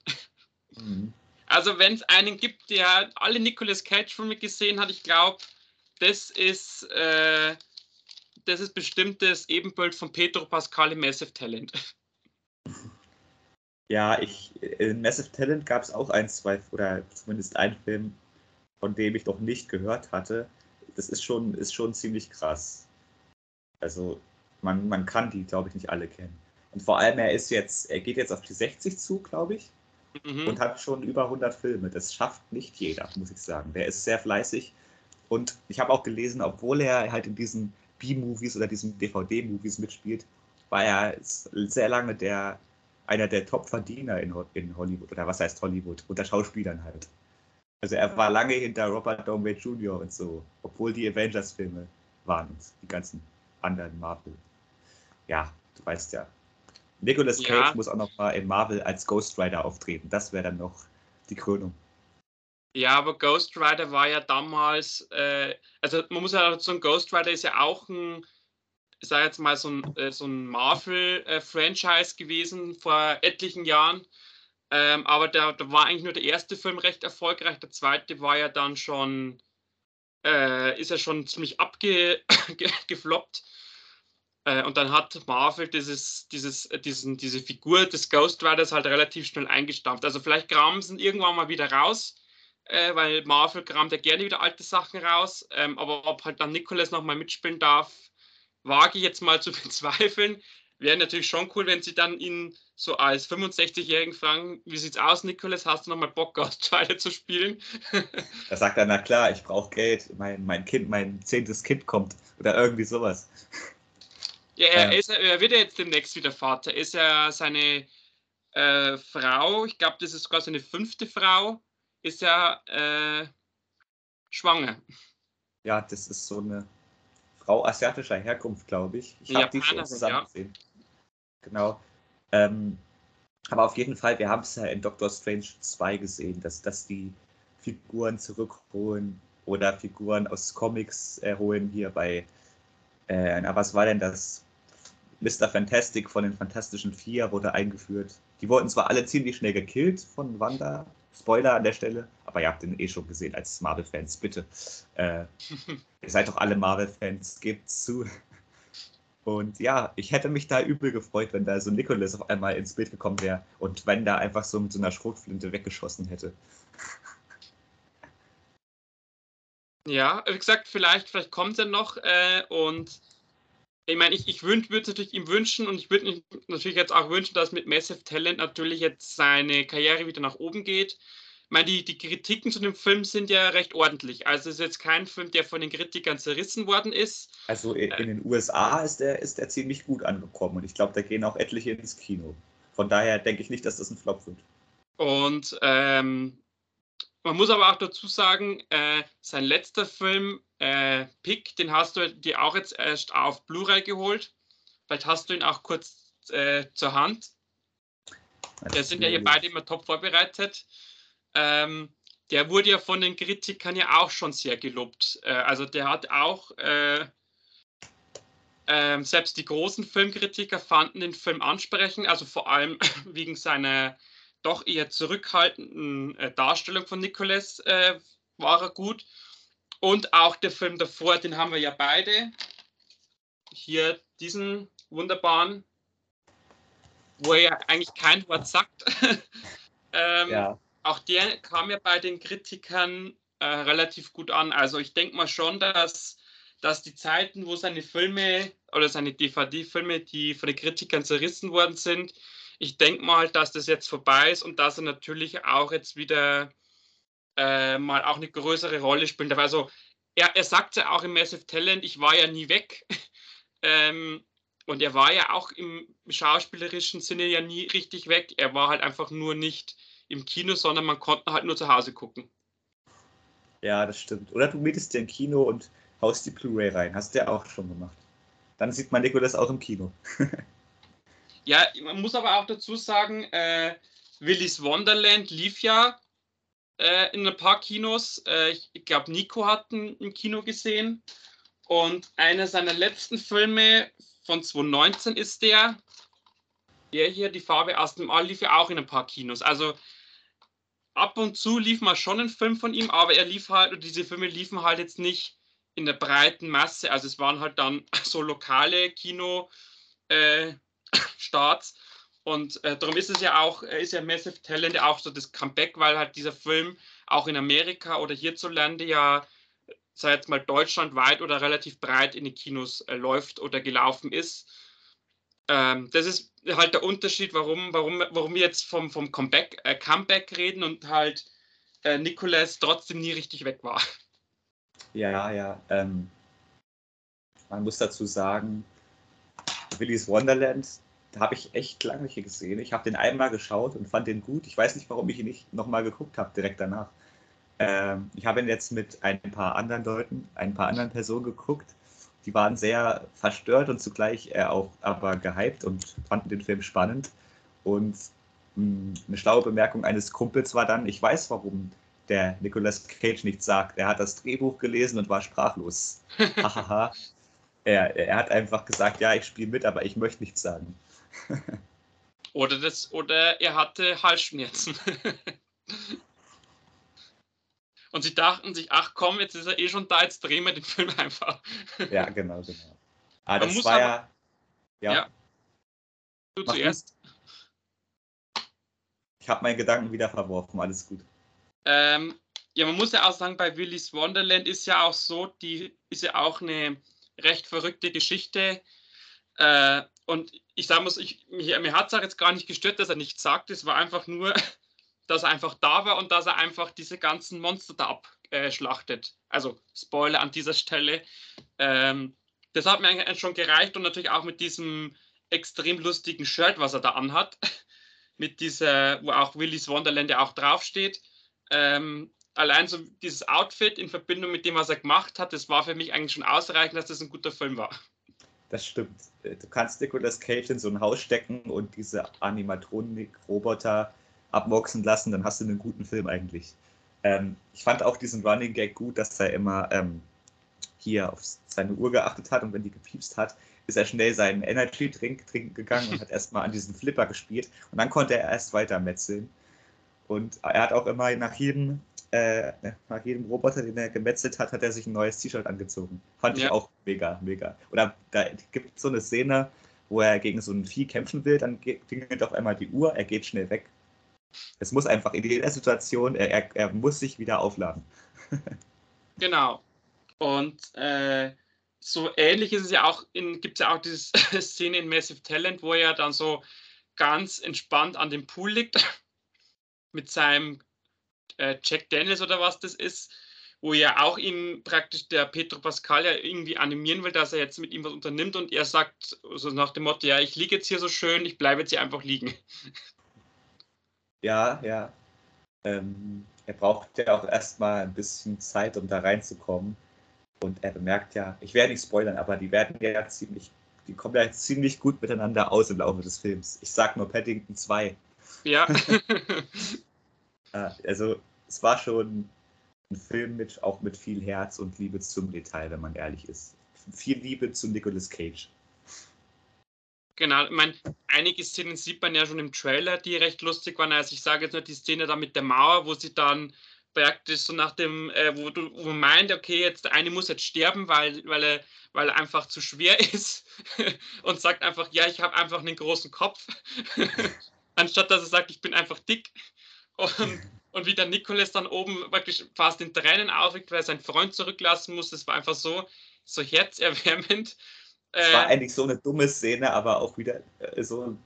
Mhm. Also wenn es einen gibt, der alle Nicolas Cage-Filme gesehen hat, ich glaube, das ist, äh, das ist bestimmt das Ebenbild von Pedro Pascal im Massive Talent. [laughs] Ja, ich, in Massive Talent gab es auch ein, zwei, oder zumindest einen Film, von dem ich noch nicht gehört hatte. Das ist schon, ist schon ziemlich krass. Also, man, man kann die, glaube ich, nicht alle kennen. Und vor allem, er ist jetzt, er geht jetzt auf die 60 zu, glaube ich mhm. und hat schon über 100 Filme. Das schafft nicht jeder, muss ich sagen. Der ist sehr fleißig und ich habe auch gelesen, obwohl er halt in diesen B-Movies oder diesen DVD-Movies mitspielt, war er sehr lange der, einer der Top-Verdiener in, in Hollywood. Oder was heißt Hollywood? Unter Schauspielern halt. Also er war lange hinter Robert Downey Jr. und so, obwohl die Avengers-Filme waren und die ganzen anderen Marvel. Ja, du weißt ja, Nicolas Cage ja. muss auch noch mal in Marvel als Ghost Rider auftreten. Das wäre dann noch die Krönung. Ja, aber Ghost Rider war ja damals, äh, also man muss ja sagen, Ghost Rider ist ja auch ein, ich sage jetzt mal, so ein, äh, so ein Marvel-Franchise gewesen vor etlichen Jahren. Ähm, aber da, da war eigentlich nur der erste Film recht erfolgreich. Der zweite war ja dann schon, äh, ist ja schon ziemlich abgefloppt. [coughs] Äh, und dann hat Marvel dieses, dieses, äh, diesen, diese Figur des Ghost Riders halt relativ schnell eingestampft. Also vielleicht kramen sie irgendwann mal wieder raus, äh, weil Marvel kramt ja gerne wieder alte Sachen raus. Ähm, aber ob halt dann Nicholas nochmal mitspielen darf, wage ich jetzt mal zu [laughs] bezweifeln. Wäre natürlich schon cool, wenn sie dann ihn so als 65-Jährigen fragen, wie sieht's aus, Nicholas, hast du nochmal Bock, [laughs] Ghost Rider zu spielen? [laughs] da sagt er, na klar, ich brauche Geld, mein, mein Kind, mein zehntes Kind kommt oder irgendwie sowas. Ja, er, ähm, ist, er wird ja jetzt demnächst wieder Vater. Ist ja seine äh, Frau, ich glaube, das ist sogar seine fünfte Frau, ist ja äh, schwanger. Ja, das ist so eine Frau asiatischer Herkunft, glaube ich. Ich habe die schon zusammen ja. gesehen. Genau. Ähm, aber auf jeden Fall, wir haben es ja in Doctor Strange 2 gesehen, dass, dass die Figuren zurückholen oder Figuren aus Comics erholen hier bei äh, na, was war denn das? Mr. Fantastic von den Fantastischen Vier wurde eingeführt. Die wurden zwar alle ziemlich schnell gekillt von Wanda. Spoiler an der Stelle, aber ihr habt den eh schon gesehen als Marvel-Fans, bitte. Äh, ihr seid doch alle Marvel-Fans, gebt zu. Und ja, ich hätte mich da übel gefreut, wenn da so Nicholas auf einmal ins Bild gekommen wäre und wenn da einfach so mit so einer Schrotflinte weggeschossen hätte. Ja, wie gesagt, vielleicht, vielleicht kommt er noch äh, und ich meine, ich, ich würde es natürlich ihm wünschen und ich würde natürlich jetzt auch wünschen, dass mit Massive Talent natürlich jetzt seine Karriere wieder nach oben geht. Ich meine, die, die Kritiken zu dem Film sind ja recht ordentlich. Also es ist jetzt kein Film, der von den Kritikern zerrissen worden ist. Also in, in den USA ist der, ist der ziemlich gut angekommen und ich glaube, da gehen auch etliche ins Kino. Von daher denke ich nicht, dass das ein Flop wird. Und ähm, man muss aber auch dazu sagen, äh, sein letzter Film, äh, Pick, den hast du dir auch jetzt erst auf Blu-ray geholt. Vielleicht hast du ihn auch kurz äh, zur Hand. Wir sind ja hier beide immer top vorbereitet. Ähm, der wurde ja von den Kritikern ja auch schon sehr gelobt. Äh, also der hat auch, äh, ähm, selbst die großen Filmkritiker fanden den Film ansprechend, also vor allem [laughs] wegen seiner doch eher zurückhaltenden äh, Darstellung von Nicolas äh, war er gut. Und auch der Film davor, den haben wir ja beide. Hier diesen wunderbaren, wo er ja eigentlich kein Wort sagt. [laughs] ähm, ja. Auch der kam ja bei den Kritikern äh, relativ gut an. Also ich denke mal schon, dass, dass die Zeiten, wo seine Filme oder seine DVD-Filme, die von den Kritikern zerrissen worden sind, ich denke mal, dass das jetzt vorbei ist und dass er natürlich auch jetzt wieder äh, mal auch eine größere Rolle spielt. Also er, er sagt ja auch im Massive Talent, ich war ja nie weg. [laughs] ähm, und er war ja auch im schauspielerischen Sinne ja nie richtig weg. Er war halt einfach nur nicht im Kino, sondern man konnte halt nur zu Hause gucken. Ja, das stimmt. Oder du mietest dir ein Kino und haust die Blu-ray rein. Hast du ja auch schon gemacht. Dann sieht man Nikolas auch im Kino. [laughs] Ja, man muss aber auch dazu sagen, äh, Willis Wonderland lief ja äh, in ein paar Kinos. Äh, ich, glaube, Nico hat ihn im Kino gesehen. Und einer seiner letzten Filme von 2019 ist der. Der hier, die Farbe aus dem All, lief ja auch in ein paar Kinos. Also ab und zu lief mal schon ein Film von ihm, aber er lief halt, diese Filme liefen halt jetzt nicht in der breiten Masse. Also es waren halt dann [laughs] so lokale Kino-Starts. Äh, [coughs] und äh, darum ist es ja auch, ist ja Massive Talent auch so das Comeback, weil halt dieser Film auch in Amerika oder hierzulande ja, sei jetzt mal deutschlandweit oder relativ breit in den Kinos äh, läuft oder gelaufen ist. Ähm, das ist halt der Unterschied, warum, warum, warum wir jetzt vom, vom Comeback, äh, Comeback reden und halt äh, Nicolas trotzdem nie richtig weg war. Ja, ja. Ähm, man muss dazu sagen, Willy's Wonderland habe ich echt lange nicht gesehen. Ich habe den einmal geschaut und fand den gut. Ich weiß nicht, warum ich ihn nicht nochmal geguckt habe, direkt danach. Ähm, ich habe ihn jetzt mit ein paar anderen Leuten, ein paar anderen Personen geguckt. Die waren sehr verstört und zugleich äh, auch aber gehypt und fanden den Film spannend. Und mh, hm, eine schlaue Bemerkung eines Kumpels war dann, ich weiß, warum der Nicolas Cage nichts sagt. Er hat das Drehbuch gelesen und war sprachlos. [laughs] Hahaha. er, er hat einfach gesagt, ja, ich spiele mit, aber ich möchte nichts sagen. [laughs] oder, das, oder er hatte Halsschmerzen. [laughs] Und sie dachten sich, ach komm, jetzt ist er eh schon da, jetzt drehen wir den Film einfach. Ja, genau, genau. Ah, das war aber, ja, ja. Du Mach zuerst. Ich habe meinen Gedanken wieder verworfen, alles gut. Ähm, ja, man muss ja auch sagen, bei Willy's Wonderland ist ja auch so, die ist ja auch eine recht verrückte Geschichte. Äh, und ich sagen muss, ich, mir, mir hat es jetzt gar nicht gestört, dass er nichts sagt. Es war einfach nur, [laughs] dass er einfach da war und dass er einfach diese ganzen Monster da abschlachtet. also Spoiler an dieser Stelle. Ähm, das hat mir eigentlich schon gereicht und natürlich auch mit diesem extrem lustigen Shirt, was er da anhat. [laughs] mit dieser, wo auch Willy's Wonderland ja auch draufsteht. Ähm, allein so dieses Outfit in Verbindung mit dem, was er gemacht hat, das war für mich eigentlich schon ausreichend, dass das ein guter Film war. Das stimmt. Du kannst Nicolas Cage in so ein Haus stecken und diese Animatronik-Roboter abmoxen lassen, dann hast du einen guten Film eigentlich. Ähm, ich fand auch diesen Running Gag gut, dass er immer ähm, hier auf seine Uhr geachtet hat und wenn die gepiepst hat, ist er schnell seinen Energy Drink trinken gegangen und hat [laughs] erstmal an diesen Flipper gespielt und dann konnte er erst weiter metzeln. Und er hat auch immer nach jedem äh, nach jedem Roboter, den er gemetzelt hat, hat er sich ein neues T-Shirt angezogen. Fand ja. ich auch mega, mega. Oder da gibt es so eine Szene, wo er gegen so ein Vieh kämpfen will, dann klingelt auf einmal die Uhr, er geht schnell weg. Es muss einfach in jeder Situation, er, er, er muss sich wieder aufladen. [laughs] genau. Und äh, so ähnlich ist es ja auch, gibt es ja auch diese [laughs] Szene in Massive Talent, wo er dann so ganz entspannt an dem Pool liegt mit seinem äh, Jack Daniels oder was das ist, wo ja auch ihn praktisch der Petro Pascal ja irgendwie animieren will, dass er jetzt mit ihm was unternimmt und er sagt so nach dem Motto, ja, ich liege jetzt hier so schön, ich bleibe jetzt hier einfach liegen. Ja, ja. Ähm, er braucht ja auch erstmal ein bisschen Zeit, um da reinzukommen. Und er bemerkt ja, ich werde nicht spoilern, aber die werden ja ziemlich, die kommen ja ziemlich gut miteinander aus im Laufe des Films. Ich sag nur Paddington 2. [laughs] Ja. also es war schon ein Film mit auch mit viel Herz und Liebe zum Detail, wenn man ehrlich ist. Viel Liebe zu Nicolas Cage. Genau, ich meine, einige Szenen sieht man ja schon im Trailer, die recht lustig waren. Also ich sage jetzt nur die Szene da mit der Mauer, wo sie dann praktisch so nach dem, äh, wo du wo man meint, okay, jetzt der eine muss jetzt sterben, weil, weil, er, weil er einfach zu schwer [laughs] ist und sagt einfach, ja, ich habe einfach einen großen Kopf, [laughs] anstatt dass er sagt, ich bin einfach dick. Und, [laughs] und wie der Nikolas dann oben wirklich fast in Tränen aufregt, weil er seinen Freund zurücklassen muss, das war einfach so, so herzerwärmend. Es war äh, eigentlich so eine dumme Szene, aber auch wieder äh, so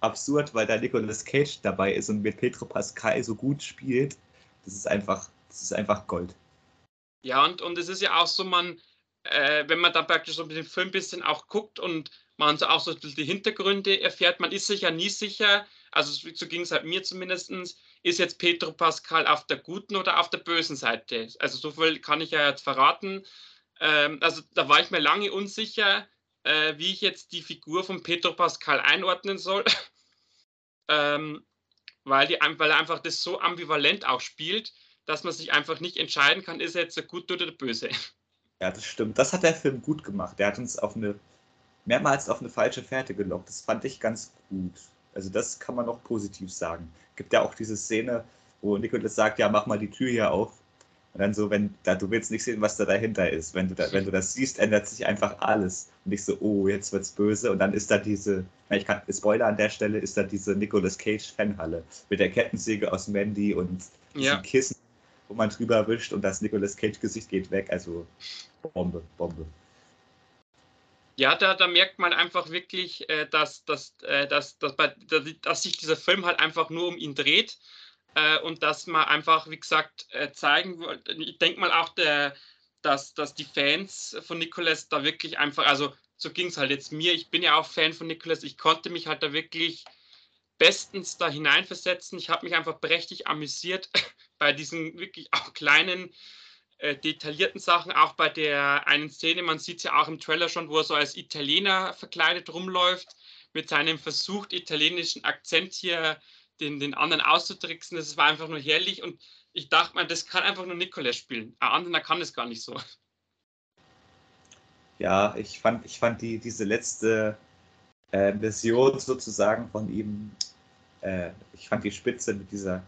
absurd, weil da Nicolas Cage dabei ist und mit Petro Pascal so gut spielt. Das ist einfach, das ist einfach Gold. Ja, und, und es ist ja auch so, man, äh, wenn man dann praktisch so mit dem Film ein bisschen auch guckt und man so auch so die Hintergründe erfährt, man ist sich ja nie sicher, also so ging es halt mir zumindest, ist jetzt Petro Pascal auf der guten oder auf der bösen Seite? Also so viel kann ich ja jetzt verraten. Ähm, also da war ich mir lange unsicher, äh, wie ich jetzt die Figur von Petro Pascal einordnen soll. [laughs] ähm, weil, die, weil er einfach das so ambivalent auch spielt, dass man sich einfach nicht entscheiden kann, ist er jetzt der Gute oder der Böse. Ja, das stimmt. Das hat der Film gut gemacht. Der hat uns auf eine mehrmals auf eine falsche Fährte gelockt. Das fand ich ganz gut. Also das kann man noch positiv sagen. Gibt ja auch diese Szene, wo Nicholas sagt, ja, mach mal die Tür hier auf. Und dann so, wenn da, du willst nicht sehen, was da dahinter ist. Wenn du, da, wenn du das siehst, ändert sich einfach alles. Und nicht so, oh, jetzt wird's böse. Und dann ist da diese, ich kann, Spoiler an der Stelle, ist da diese Nicolas Cage Fanhalle mit der Kettensäge aus Mandy und ja. Kissen, wo man drüber wischt und das Nicolas Cage Gesicht geht weg. Also Bombe, Bombe. Ja, da, da merkt man einfach wirklich, äh, dass, dass, äh, dass, dass, bei, dass sich dieser Film halt einfach nur um ihn dreht äh, und dass man einfach, wie gesagt, zeigen wollte. Ich denke mal auch, der, dass, dass die Fans von Nicholas da wirklich einfach, also so ging es halt jetzt mir. Ich bin ja auch Fan von Nicholas. Ich konnte mich halt da wirklich bestens da hineinversetzen. Ich habe mich einfach prächtig amüsiert [laughs] bei diesen wirklich auch kleinen, äh, detaillierten Sachen. Auch bei der einen Szene, man sieht es ja auch im Trailer schon, wo er so als Italiener verkleidet rumläuft, mit seinem versucht italienischen Akzent hier den, den anderen auszutricksen. Das war einfach nur herrlich und ich dachte mir, das kann einfach nur Nicolas spielen. Ein anderer kann das gar nicht so. Ja, ich fand, ich fand die, diese letzte äh, Version sozusagen von ihm, äh, ich fand die Spitze mit dieser,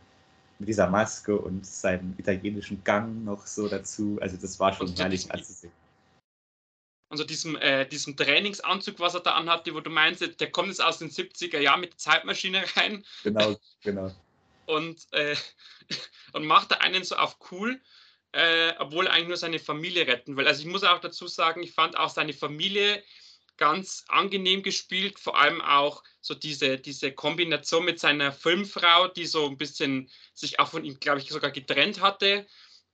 mit dieser Maske und seinem italienischen Gang noch so dazu. Also das war schon herrlich anzusehen also diesem, äh, diesem Trainingsanzug, was er da anhatte, wo du meinst, der kommt jetzt aus den 70er Jahren mit der Zeitmaschine rein. Genau, [laughs] genau. Und, äh, und macht da einen so auf cool, äh, obwohl er eigentlich nur seine Familie retten will. Also ich muss auch dazu sagen, ich fand auch seine Familie ganz angenehm gespielt, vor allem auch so diese, diese Kombination mit seiner Filmfrau, die so ein bisschen sich auch von ihm, glaube ich, sogar getrennt hatte.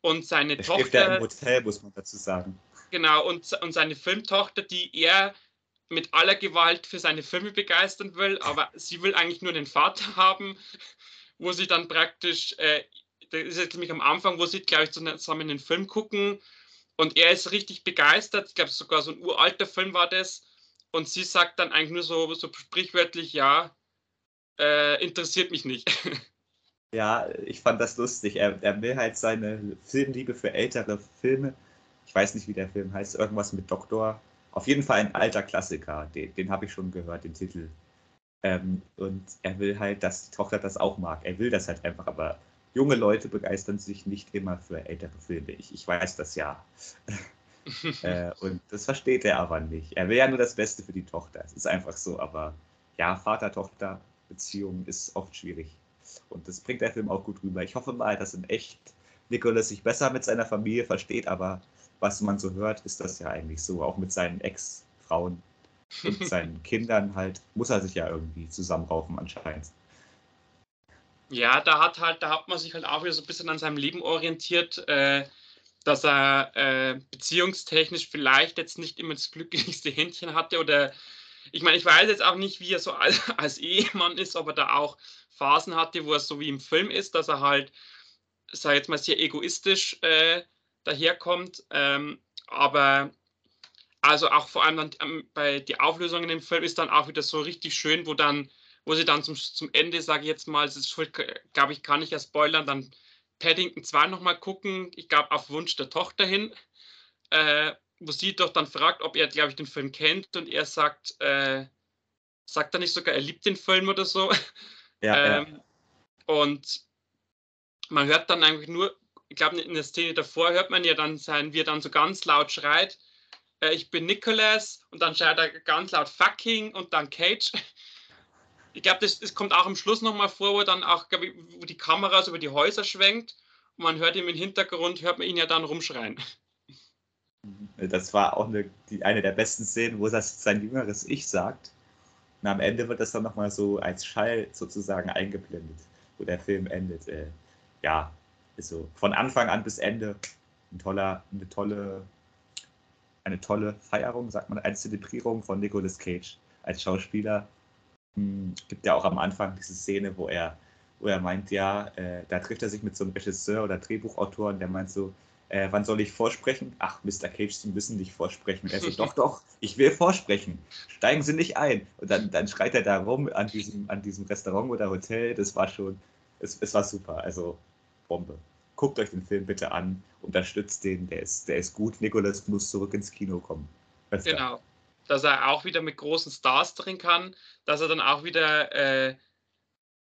Und seine er Tochter. Ja im Hotel, muss man dazu sagen. Genau, und, und seine Filmtochter, die er mit aller Gewalt für seine Filme begeistern will, aber sie will eigentlich nur den Vater [laughs] haben, wo sie dann praktisch, äh, das ist jetzt nämlich am Anfang, wo sie, glaube ich, zusammen den Film gucken und er ist richtig begeistert, ich glaube sogar so ein uralter Film war das und sie sagt dann eigentlich nur so, so sprichwörtlich, ja, äh, interessiert mich nicht. [laughs] Ja, ich fand das lustig. Er, er will halt seine Filmliebe für ältere Filme ich weiß nicht, wie der Film heißt, irgendwas mit Doktor. Auf jeden Fall ein alter Klassiker, den, den habe ich schon gehört, den Titel. Ähm, und er will halt, dass die Tochter das auch mag. Er will das halt einfach, aber junge Leute begeistern sich nicht immer für ältere Filme. Ich, ich weiß das ja. [laughs] [laughs] äh, und das versteht er aber nicht. Er will ja nur das Beste für die Tochter. Es ist einfach so, aber ja, Vater-Tochter-Beziehung ist oft schwierig. Und das bringt der Film auch gut rüber. Ich hoffe mal, dass in echt Nicholas sich besser mit seiner Familie versteht, aber was man so hört, ist das ja eigentlich so. Auch mit seinen Ex-Frauen und [laughs] seinen Kindern halt, muss er sich ja irgendwie zusammenraufen anscheinend. Ja, da hat halt, da hat man sich halt auch wieder so ein bisschen an seinem Leben orientiert, äh, dass er äh, beziehungstechnisch vielleicht jetzt nicht immer das glücklichste Händchen hatte oder ich meine, ich weiß jetzt auch nicht, wie er so als, [laughs] als Ehemann ist, ob er da auch Phasen hatte, wo er so wie im Film ist, dass er halt, sag jetzt mal, sehr egoistisch äh, daherkommt. Ähm, aber also auch vor allem dann ähm, bei die Auflösung in dem Film ist dann auch wieder so richtig schön, wo dann, wo sie dann zum, zum Ende, sage ich jetzt mal, das ist glaube ich, kann ich ja spoilern, dann Paddington 2 nochmal gucken, ich glaube auf Wunsch der Tochter hin, äh, wo sie doch dann fragt, ob er, glaube ich, den Film kennt und er sagt, äh, sagt er nicht sogar, er liebt den Film oder so. [laughs] Ja, ähm, ja. Und man hört dann eigentlich nur ich glaube, in der Szene davor hört man ja dann sein, wie er dann so ganz laut schreit, äh, ich bin Nicholas und dann schreit er ganz laut fucking und dann Cage. Ich glaube, das, das kommt auch am Schluss nochmal vor, wo dann auch, ich, wo die Kamera so über die Häuser schwenkt und man hört ihm im Hintergrund, hört man ihn ja dann rumschreien. Das war auch eine, die, eine der besten Szenen, wo das sein jüngeres Ich sagt. Und am Ende wird das dann nochmal so als Schall sozusagen eingeblendet, wo der Film endet. Äh, ja, also von Anfang an bis Ende ein toller, eine tolle, eine tolle Feierung, sagt man, eine Zelebrierung von Nicolas Cage als Schauspieler. Hm, gibt ja auch am Anfang diese Szene, wo er, wo er meint, ja, äh, da trifft er sich mit so einem Regisseur oder Drehbuchautor und der meint so, äh, wann soll ich vorsprechen? Ach, Mr. Cage, Sie müssen nicht vorsprechen. Er so, doch, doch, ich will vorsprechen. Steigen Sie nicht ein. Und dann, dann schreit er da rum an diesem, an diesem Restaurant oder Hotel. Das war schon, es, es war super. Also Bombe. Guckt euch den Film bitte an, unterstützt den, der ist, der ist gut. Nicolas muss zurück ins Kino kommen. Bester. Genau. Dass er auch wieder mit großen Stars drin kann, dass er dann auch wieder, äh,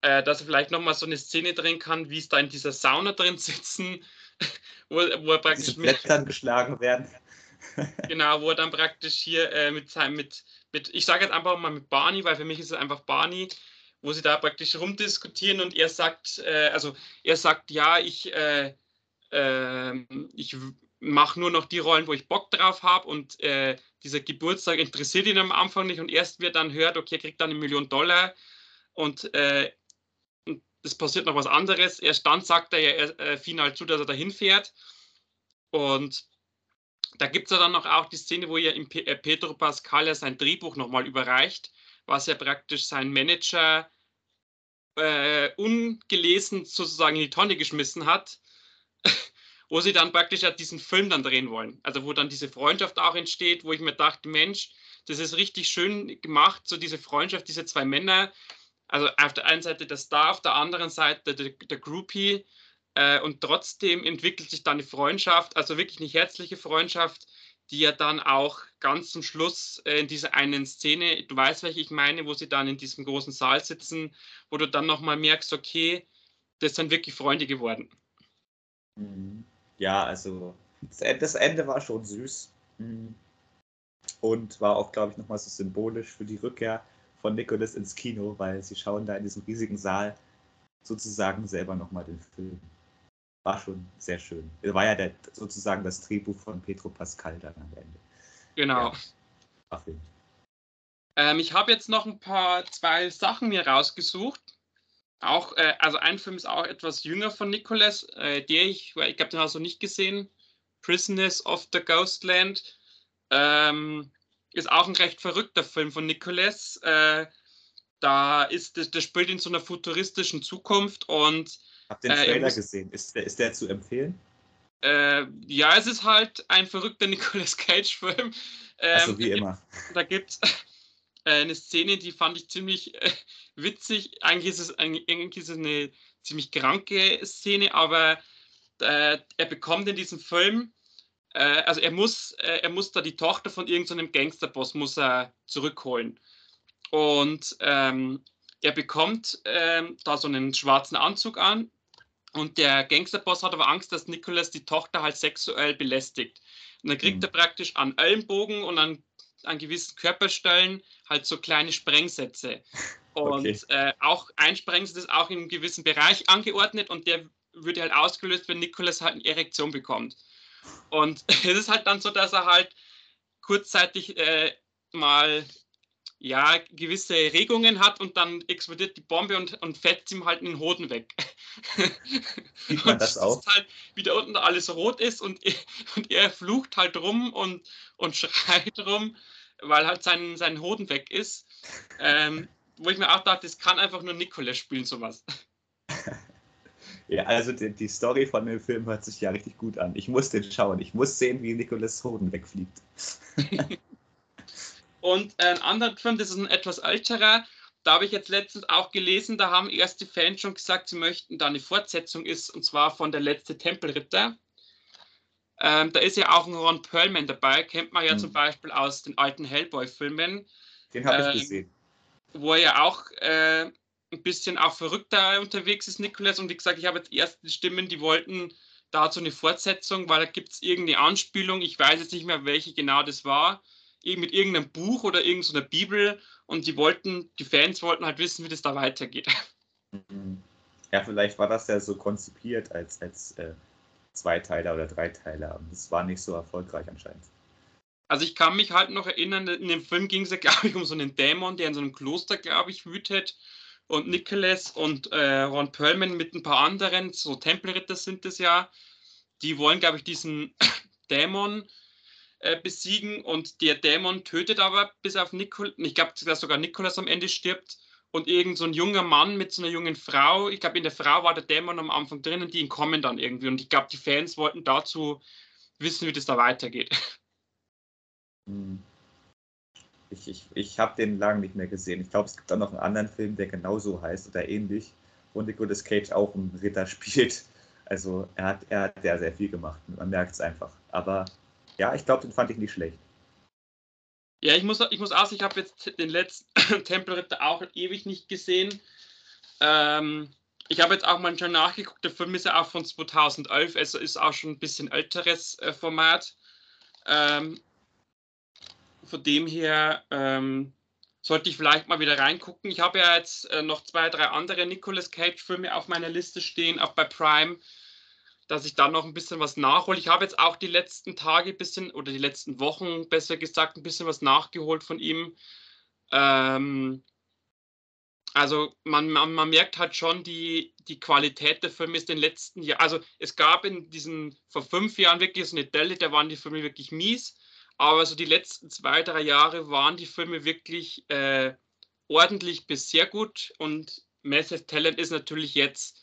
äh, dass er vielleicht nochmal so eine Szene drin kann, wie es da in dieser Sauna drin sitzen, [laughs] wo, wo er praktisch mit Blättern geschlagen werden. [laughs] genau, wo er dann praktisch hier äh, mit seinem, mit, mit, ich sage jetzt einfach mal mit Barney, weil für mich ist es einfach Barney, wo sie da praktisch rumdiskutieren und er sagt, äh, also er sagt, ja, ich, äh, äh, ich mache nur noch die Rollen, wo ich Bock drauf habe und äh, dieser Geburtstag interessiert ihn am Anfang nicht und erst wird dann hört, okay, kriegt dann eine Million Dollar und äh, es passiert noch was anderes. Erst dann sagt er ja äh, final zu, dass er dahin fährt und da gibt es ja dann noch auch die Szene, wo P äh, Pedro Pascal ja sein Drehbuch nochmal überreicht, was er praktisch sein Manager äh, ungelesen sozusagen in die Tonne geschmissen hat, wo sie dann praktisch ja diesen Film dann drehen wollen. Also wo dann diese Freundschaft auch entsteht, wo ich mir dachte, Mensch, das ist richtig schön gemacht, so diese Freundschaft, diese zwei Männer. Also auf der einen Seite der Star, auf der anderen Seite der, der Groupie. Äh, und trotzdem entwickelt sich dann eine Freundschaft, also wirklich eine herzliche Freundschaft, die ja dann auch ganz zum Schluss äh, in dieser einen Szene, du weißt, welche ich meine, wo sie dann in diesem großen Saal sitzen, wo du dann nochmal merkst, okay, das sind wirklich Freunde geworden. Mhm. Ja, also das Ende war schon süß mhm. und war auch, glaube ich, nochmal so symbolisch für die Rückkehr von Nicholas ins Kino, weil sie schauen da in diesem riesigen Saal sozusagen selber nochmal den Film war schon sehr schön. War ja der, sozusagen das Drehbuch von Petro Pascal dann am Ende. Genau. Ja, ähm, ich habe jetzt noch ein paar, zwei Sachen mir rausgesucht. Auch, äh, also ein Film ist auch etwas jünger von Nicholas, äh, der ich, ich habe den also nicht gesehen. Prisoners of the Ghostland. Ähm, ist auch ein recht verrückter Film von Nicholas. Äh, da ist, das, das spielt in so einer futuristischen Zukunft und habe den äh, Trailer muss, gesehen. Ist der, ist der zu empfehlen? Äh, ja, es ist halt ein verrückter [laughs] Nicolas Cage-Film. Ähm, also wie immer. Da gibt es äh, [laughs] eine Szene, die fand ich ziemlich äh, [laughs] witzig. Eigentlich ist, es, eigentlich ist es eine ziemlich kranke Szene, aber äh, er bekommt in diesem Film, äh, also er muss, er muss da die Tochter von irgendeinem Gangsterboss muss er zurückholen. Und ähm, er bekommt ähm, da so einen schwarzen Anzug an, und der Gangsterboss hat aber Angst, dass Nicholas die Tochter halt sexuell belästigt. Und dann kriegt mhm. er praktisch an Ellenbogen und an, an gewissen Körperstellen halt so kleine Sprengsätze. [laughs] Und okay. äh, auch ein Sprengsatz ist auch in einem gewissen Bereich angeordnet und der würde halt ausgelöst, wenn Nicholas halt eine Erektion bekommt. Und [laughs] es ist halt dann so, dass er halt kurzzeitig äh, mal ja, gewisse Regungen hat und dann explodiert die Bombe und, und fetzt ihm halt den Hoden weg. [laughs] Sieht man das auch? Halt, wie da unten alles rot ist und, [laughs] und er flucht halt rum und, und [laughs] schreit rum, weil halt sein, sein Hoden weg ist. Ähm, wo ich mir auch dachte, das kann einfach nur Nicolas spielen, sowas. Ja, also die, die, Story von dem Film hört sich ja richtig gut an. Ich muss den schauen. Ich muss sehen, wie Nicolas Hoden wegfliegt. Und ein anderer Film, das ist ein etwas älterer, da habe ich jetzt letztens auch gelesen, da haben erste Fans schon gesagt, sie möchten da eine Fortsetzung ist, und zwar von der letzte Tempelritter. Ähm, da ist ja auch ein Ron Perlman dabei, kennt man ja mhm. zum Beispiel aus den alten Hellboy-Filmen. Den habe ähm, ich gesehen. Wo er ja auch äh, ein bisschen auch verrückter unterwegs ist, Nicholas. Und wie gesagt, ich habe jetzt erste Stimmen, die wollten dazu eine Fortsetzung, weil da gibt es irgendeine Anspielung. Ich weiß jetzt nicht mehr, welche genau das war mit irgendeinem Buch oder irgendeiner Bibel und die wollten, die Fans wollten halt wissen, wie das da weitergeht. [laughs] Ja, vielleicht war das ja so konzipiert als, als äh, Zweiteiler oder Dreiteiler und es war nicht so erfolgreich anscheinend. Also ich kann mich halt noch erinnern, in dem Film ging es ja, [laughs] glaube ich, um so einen Dämon, der in so einem Kloster, glaube ich, wütet. Und Nicholas und äh, Ron Perlman mit ein paar anderen, so Tempelritter sind es ja, die wollen, glaube ich, diesen [coughs] Dämon äh, besiegen und der Dämon tötet aber bis auf Nikol, ich glaube, dass sogar Nikolas am Ende stirbt und irgend so ein junger Mann mit so einer jungen Frau, ich glaube, in der Frau war der Dämon am Anfang drin und die entkommen dann irgendwie und ich glaube, die Fans wollten dazu wissen, wie das da weitergeht. Hm. Ich, ich, ich habe den lange nicht mehr gesehen. Ich glaube, es gibt auch noch einen anderen Film, der genauso heißt oder ähnlich. wo Nicolas Cage auch einen Ritter [laughs] spielt. Also er hat, er hat sehr, sehr viel gemacht. Man merkt es einfach. Aber ja, ich glaube, den fand ich nicht schlecht. Ja, ich muss, ich muss auch, ich habe jetzt den letzten [coughs] Tempelritter auch ewig nicht gesehen. Ähm, ich habe jetzt auch mal schon nachgeguckt, der Film ist ja auch von 2011, also ist auch schon ein bisschen älteres äh, Format. Ähm, von dem her ähm, sollte ich vielleicht mal wieder reingucken. Ich habe ja jetzt äh, noch zwei, drei andere Nicolas Cage-Filme auf meiner Liste stehen, auch bei Prime, dass ich da noch ein bisschen was nachhole. Ich habe jetzt auch die letzten Tage ein bisschen, oder die letzten Wochen besser gesagt, ein bisschen was nachgeholt von ihm. Ähm, also man, man, man, merkt halt schon, die, die Qualität der Filme ist in den letzten Jahren, also es gab in diesen, vor fünf Jahren wirklich so eine Delle, da waren die Filme wirklich mies. Aber so die letzten zwei, drei Jahre waren die Filme wirklich äh, ordentlich bis sehr gut. Und Massive Talent ist natürlich jetzt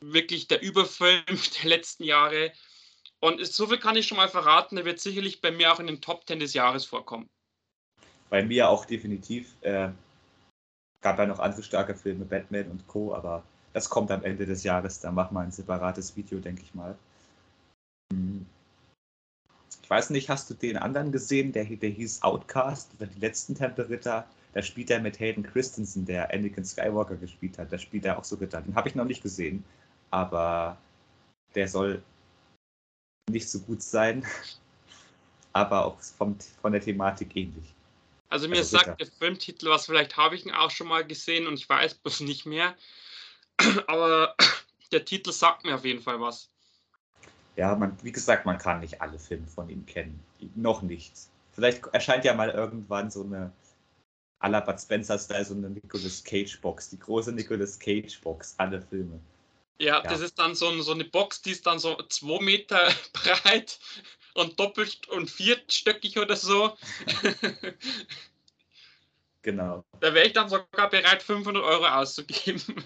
wirklich der Überfilm [laughs] der letzten Jahre. Und so viel kann ich schon mal verraten, der wird sicherlich bei mir auch in den Top 10 des Jahres vorkommen. Bei mir auch definitiv. Äh, gab ja noch andere starke Filme, Batman und Co., aber das kommt am Ende des Jahres. Da machen wir ein separates Video, denke ich mal. Hm. Ich weiß nicht, hast du den anderen gesehen, der, der hieß Outcast, die letzten Tempelritter? Da spielt er mit Hayden Christensen, der Anakin Skywalker gespielt hat. Da spielt er auch so getan. Den habe ich noch nicht gesehen, aber der soll nicht so gut sein, [laughs] aber auch vom, von der Thematik ähnlich. Also mir also sagt der Filmtitel was, vielleicht habe ich ihn auch schon mal gesehen und ich weiß bloß nicht mehr. [clears throat] Aber [clears throat] der Titel sagt mir auf jeden Fall was. Ja, man, wie gesagt, man kann nicht alle Filme von ihm kennen. Noch nicht. Vielleicht erscheint ja mal irgendwann so eine à la Bud Spencer-Style, so eine Nicolas Cage-Box, die große Nicolas Cage-Box, alle Filme. Ja, ja, das ist dann so, so eine Box, die ist dann so zwei Meter [laughs] breit und doppelt und vierstöckig oder so. [laughs] genau. Da wäre ich dann sogar bereit, 500 Euro auszugeben. [laughs]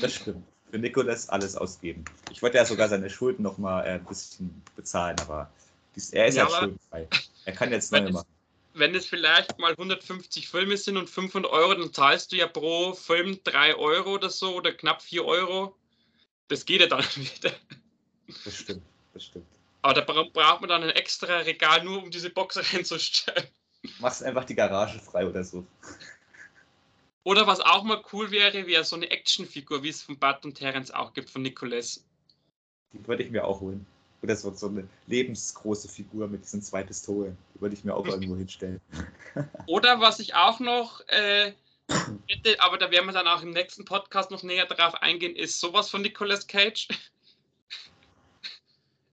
Das stimmt für Nikolas alles ausgeben. Ich wollte ja sogar seine Schulden noch mal äh, ein bisschen bezahlen, aber dies, er ist ja, ja schuldenfrei. Er kann jetzt neue machen. Wenn es vielleicht mal 150 Filme sind und 500 Euro, dann zahlst du ja pro Film 3 Euro oder so oder knapp 4 Euro. Das geht ja dann [laughs] wieder. Das stimmt, das stimmt. Aber da braucht man dann ein extra Regal nur, um diese Box [laughs] reinzustellen. Machst einfach die Garage frei oder so. Oder was auch mal cool wäre, wäre so eine Actionfigur, wie es von Bud und Terence auch gibt, von Nicholas. Die würde ich mir auch holen. Oder so, so eine lebensgroße Figur mit diesen zwei Pistolen. Die würde ich mir auch [laughs] irgendwo hinstellen. Oder was ich auch noch äh, hätte, aber da werden wir dann auch im nächsten Podcast noch näher drauf eingehen, ist sowas von Nicolas Cage. [laughs]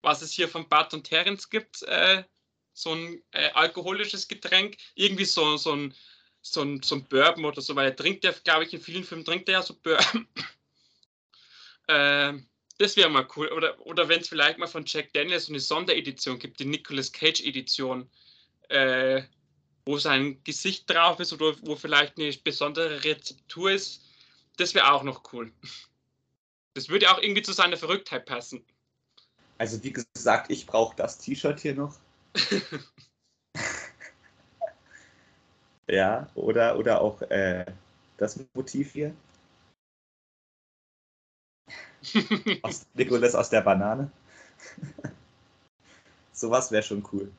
was es hier von Bud und Terence gibt. Äh, so ein äh, alkoholisches Getränk. Irgendwie so, so ein so ein, so ein Bourbon oder so, weil er trinkt ja, glaube ich, in vielen Filmen trinkt er ja so Bourbon. [laughs] äh, das wäre mal cool. Oder, oder wenn es vielleicht mal von Jack Daniels so eine Sonderedition gibt, die Nicolas Cage Edition, äh, wo sein Gesicht drauf ist oder wo vielleicht eine besondere Rezeptur ist, das wäre auch noch cool. Das würde auch irgendwie zu seiner Verrücktheit passen. Also wie gesagt, ich brauche das T-Shirt hier noch. [laughs] Ja, oder, oder auch äh, das Motiv hier. [laughs] aus, Nikolas aus der Banane. [laughs] Sowas wäre schon cool.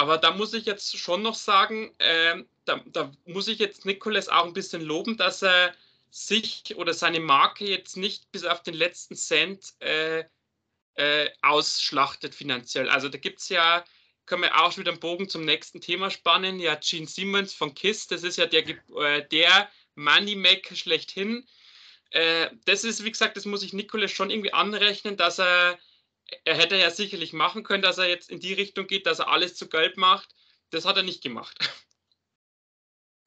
Aber da muss ich jetzt schon noch sagen, äh, da, da, muss ich jetzt Nikolas auch ein bisschen loben, dass er sich oder seine Marke jetzt nicht bis auf den letzten Cent äh, äh, ausschlachtet finanziell. Also da gibt es ja können wir auch schon wieder einen Bogen zum nächsten Thema spannen. Ja, Gene Simmons von KISS, das ist ja der, äh, der Moneymaker schlechthin. Äh, das ist, wie gesagt, das muss ich Nikolas schon irgendwie anrechnen, dass er, er hätte ja sicherlich machen können, dass er jetzt in die Richtung geht, dass er alles zu Geld macht. Das hat er nicht gemacht.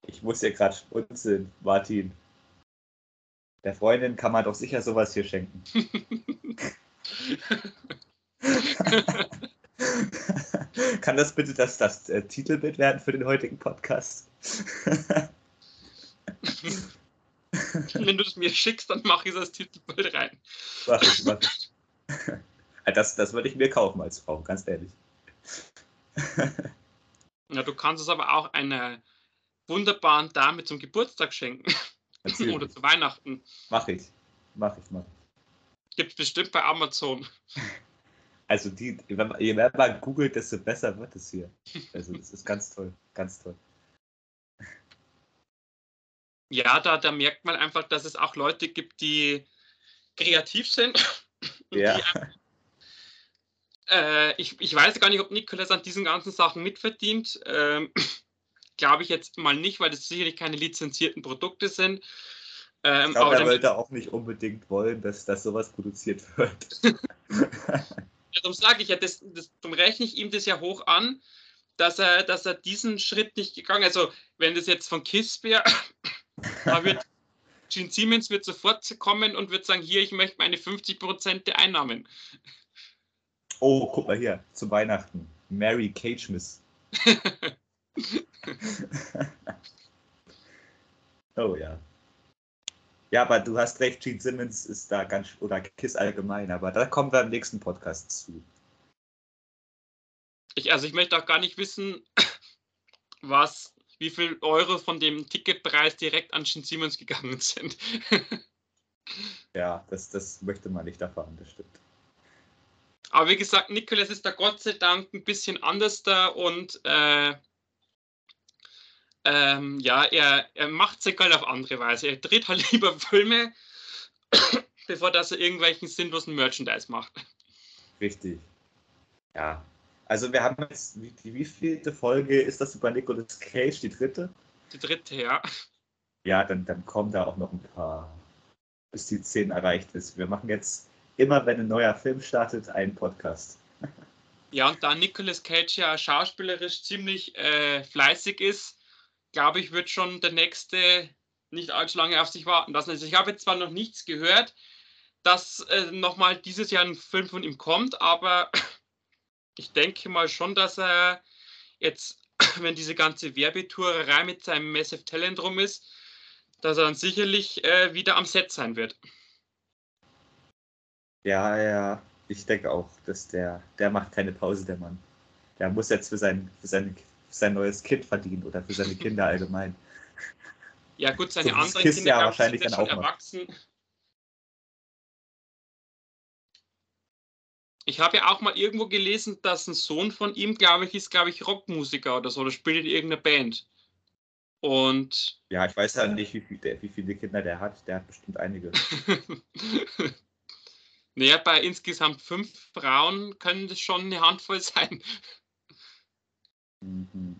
Ich muss ja gerade Unsinn, Martin. Der Freundin kann man doch sicher sowas hier schenken. [laughs] Kann das bitte das, das äh, Titelbild werden für den heutigen Podcast? Wenn du es mir schickst, dann mache ich das Titelbild rein. Mach ich, mach ich. [laughs] [laughs] Das, das würde ich mir kaufen als Frau, ganz ehrlich. [laughs] Ja, du kannst es aber auch einer wunderbaren Dame zum Geburtstag schenken. [laughs] Erzähl Oder zu Weihnachten. Mach ich. Mach ich, mach ich. Gibt es bestimmt bei Amazon. Also die, man, je mehr man googelt, desto besser wird es hier. Also das ist ganz toll, ganz toll. Ja, da, da merkt man einfach, dass es auch Leute gibt, die kreativ sind. und Ja. Die, äh, ich, ich weiß gar nicht, ob Nikolas an diesen ganzen Sachen mitverdient. Ähm, [clears throat] Glaube ich jetzt mal nicht, weil das sicherlich keine lizenzierten Produkte sind. Ähm, Ich glaube, aber er wollte auch nicht unbedingt wollen, dass, dass sowas produziert wird. [laughs] [laughs] darum sage ich ja, das, das, darum rechne ich ihm das ja hoch an, dass er, dass er diesen Schritt nicht gegangen Also, wenn das jetzt von Kiss [laughs] wäre, da wird Gene Siemens wird sofort kommen und wird sagen: Hier, ich möchte meine 50% der Einnahmen. Oh, guck mal hier, zu Weihnachten. Mary Cage Miss. [laughs] oh ja. Ja, aber du hast recht, Gene Simmons ist da ganz, oder Kiss allgemein, aber da kommen wir im nächsten Podcast zu. Ich, also, ich möchte auch gar nicht wissen, [coughs] was, wie viel Euro von dem Ticketpreis direkt an Gene Siemens gegangen sind. [laughs] Ja, das, das möchte man nicht erfahren, das stimmt. Aber wie gesagt, Nicholas ist da Gott sei Dank ein bisschen anders da und äh, ähm, ja, er, er macht sich halt auf andere Weise. Er dreht halt [laughs] lieber Filme, [coughs] bevor dass er irgendwelchen sinnlosen Merchandise macht. Richtig. Ja. Also wir haben jetzt, wie, die wievielte Folge ist das über Nicolas Cage, die dritte? Die dritte, ja. Ja, dann, dann kommen da auch noch ein paar, bis die zehn erreicht ist. Wir machen jetzt immer, wenn ein neuer Film startet, einen Podcast. [laughs] Ja, und da Nicolas Cage ja schauspielerisch ziemlich äh, fleißig ist, glaube ich, wird schon der nächste nicht allzu lange auf sich warten lassen. Also ich habe jetzt zwar noch nichts gehört, dass äh, nochmal dieses Jahr ein Film von ihm kommt, aber [clears throat] ich denke mal schon, dass er jetzt, [clears throat] wenn diese ganze Werbetourerei mit seinem Massive Talent rum ist, dass er dann sicherlich äh, wieder am Set sein wird. Ja, ja, ich denke auch, dass der, der macht keine Pause, der Mann. Der muss jetzt für sein, für sein, für sein neues Kind verdienen oder für seine Kinder allgemein. Ja gut, seine So, anderen Kinder ja wahrscheinlich sind dann auch erwachsen. Ich habe ja auch mal irgendwo gelesen, dass ein Sohn von ihm, glaube ich, ist, glaube ich, Rockmusiker oder so, oder spielt in irgendeiner Band. Und Ja, ich weiß ja nicht, wie, viel, der, wie viele Kinder der hat. Der hat bestimmt einige. [laughs] naja, bei insgesamt fünf Frauen können das schon eine Handvoll [laughs] sein. Mhm.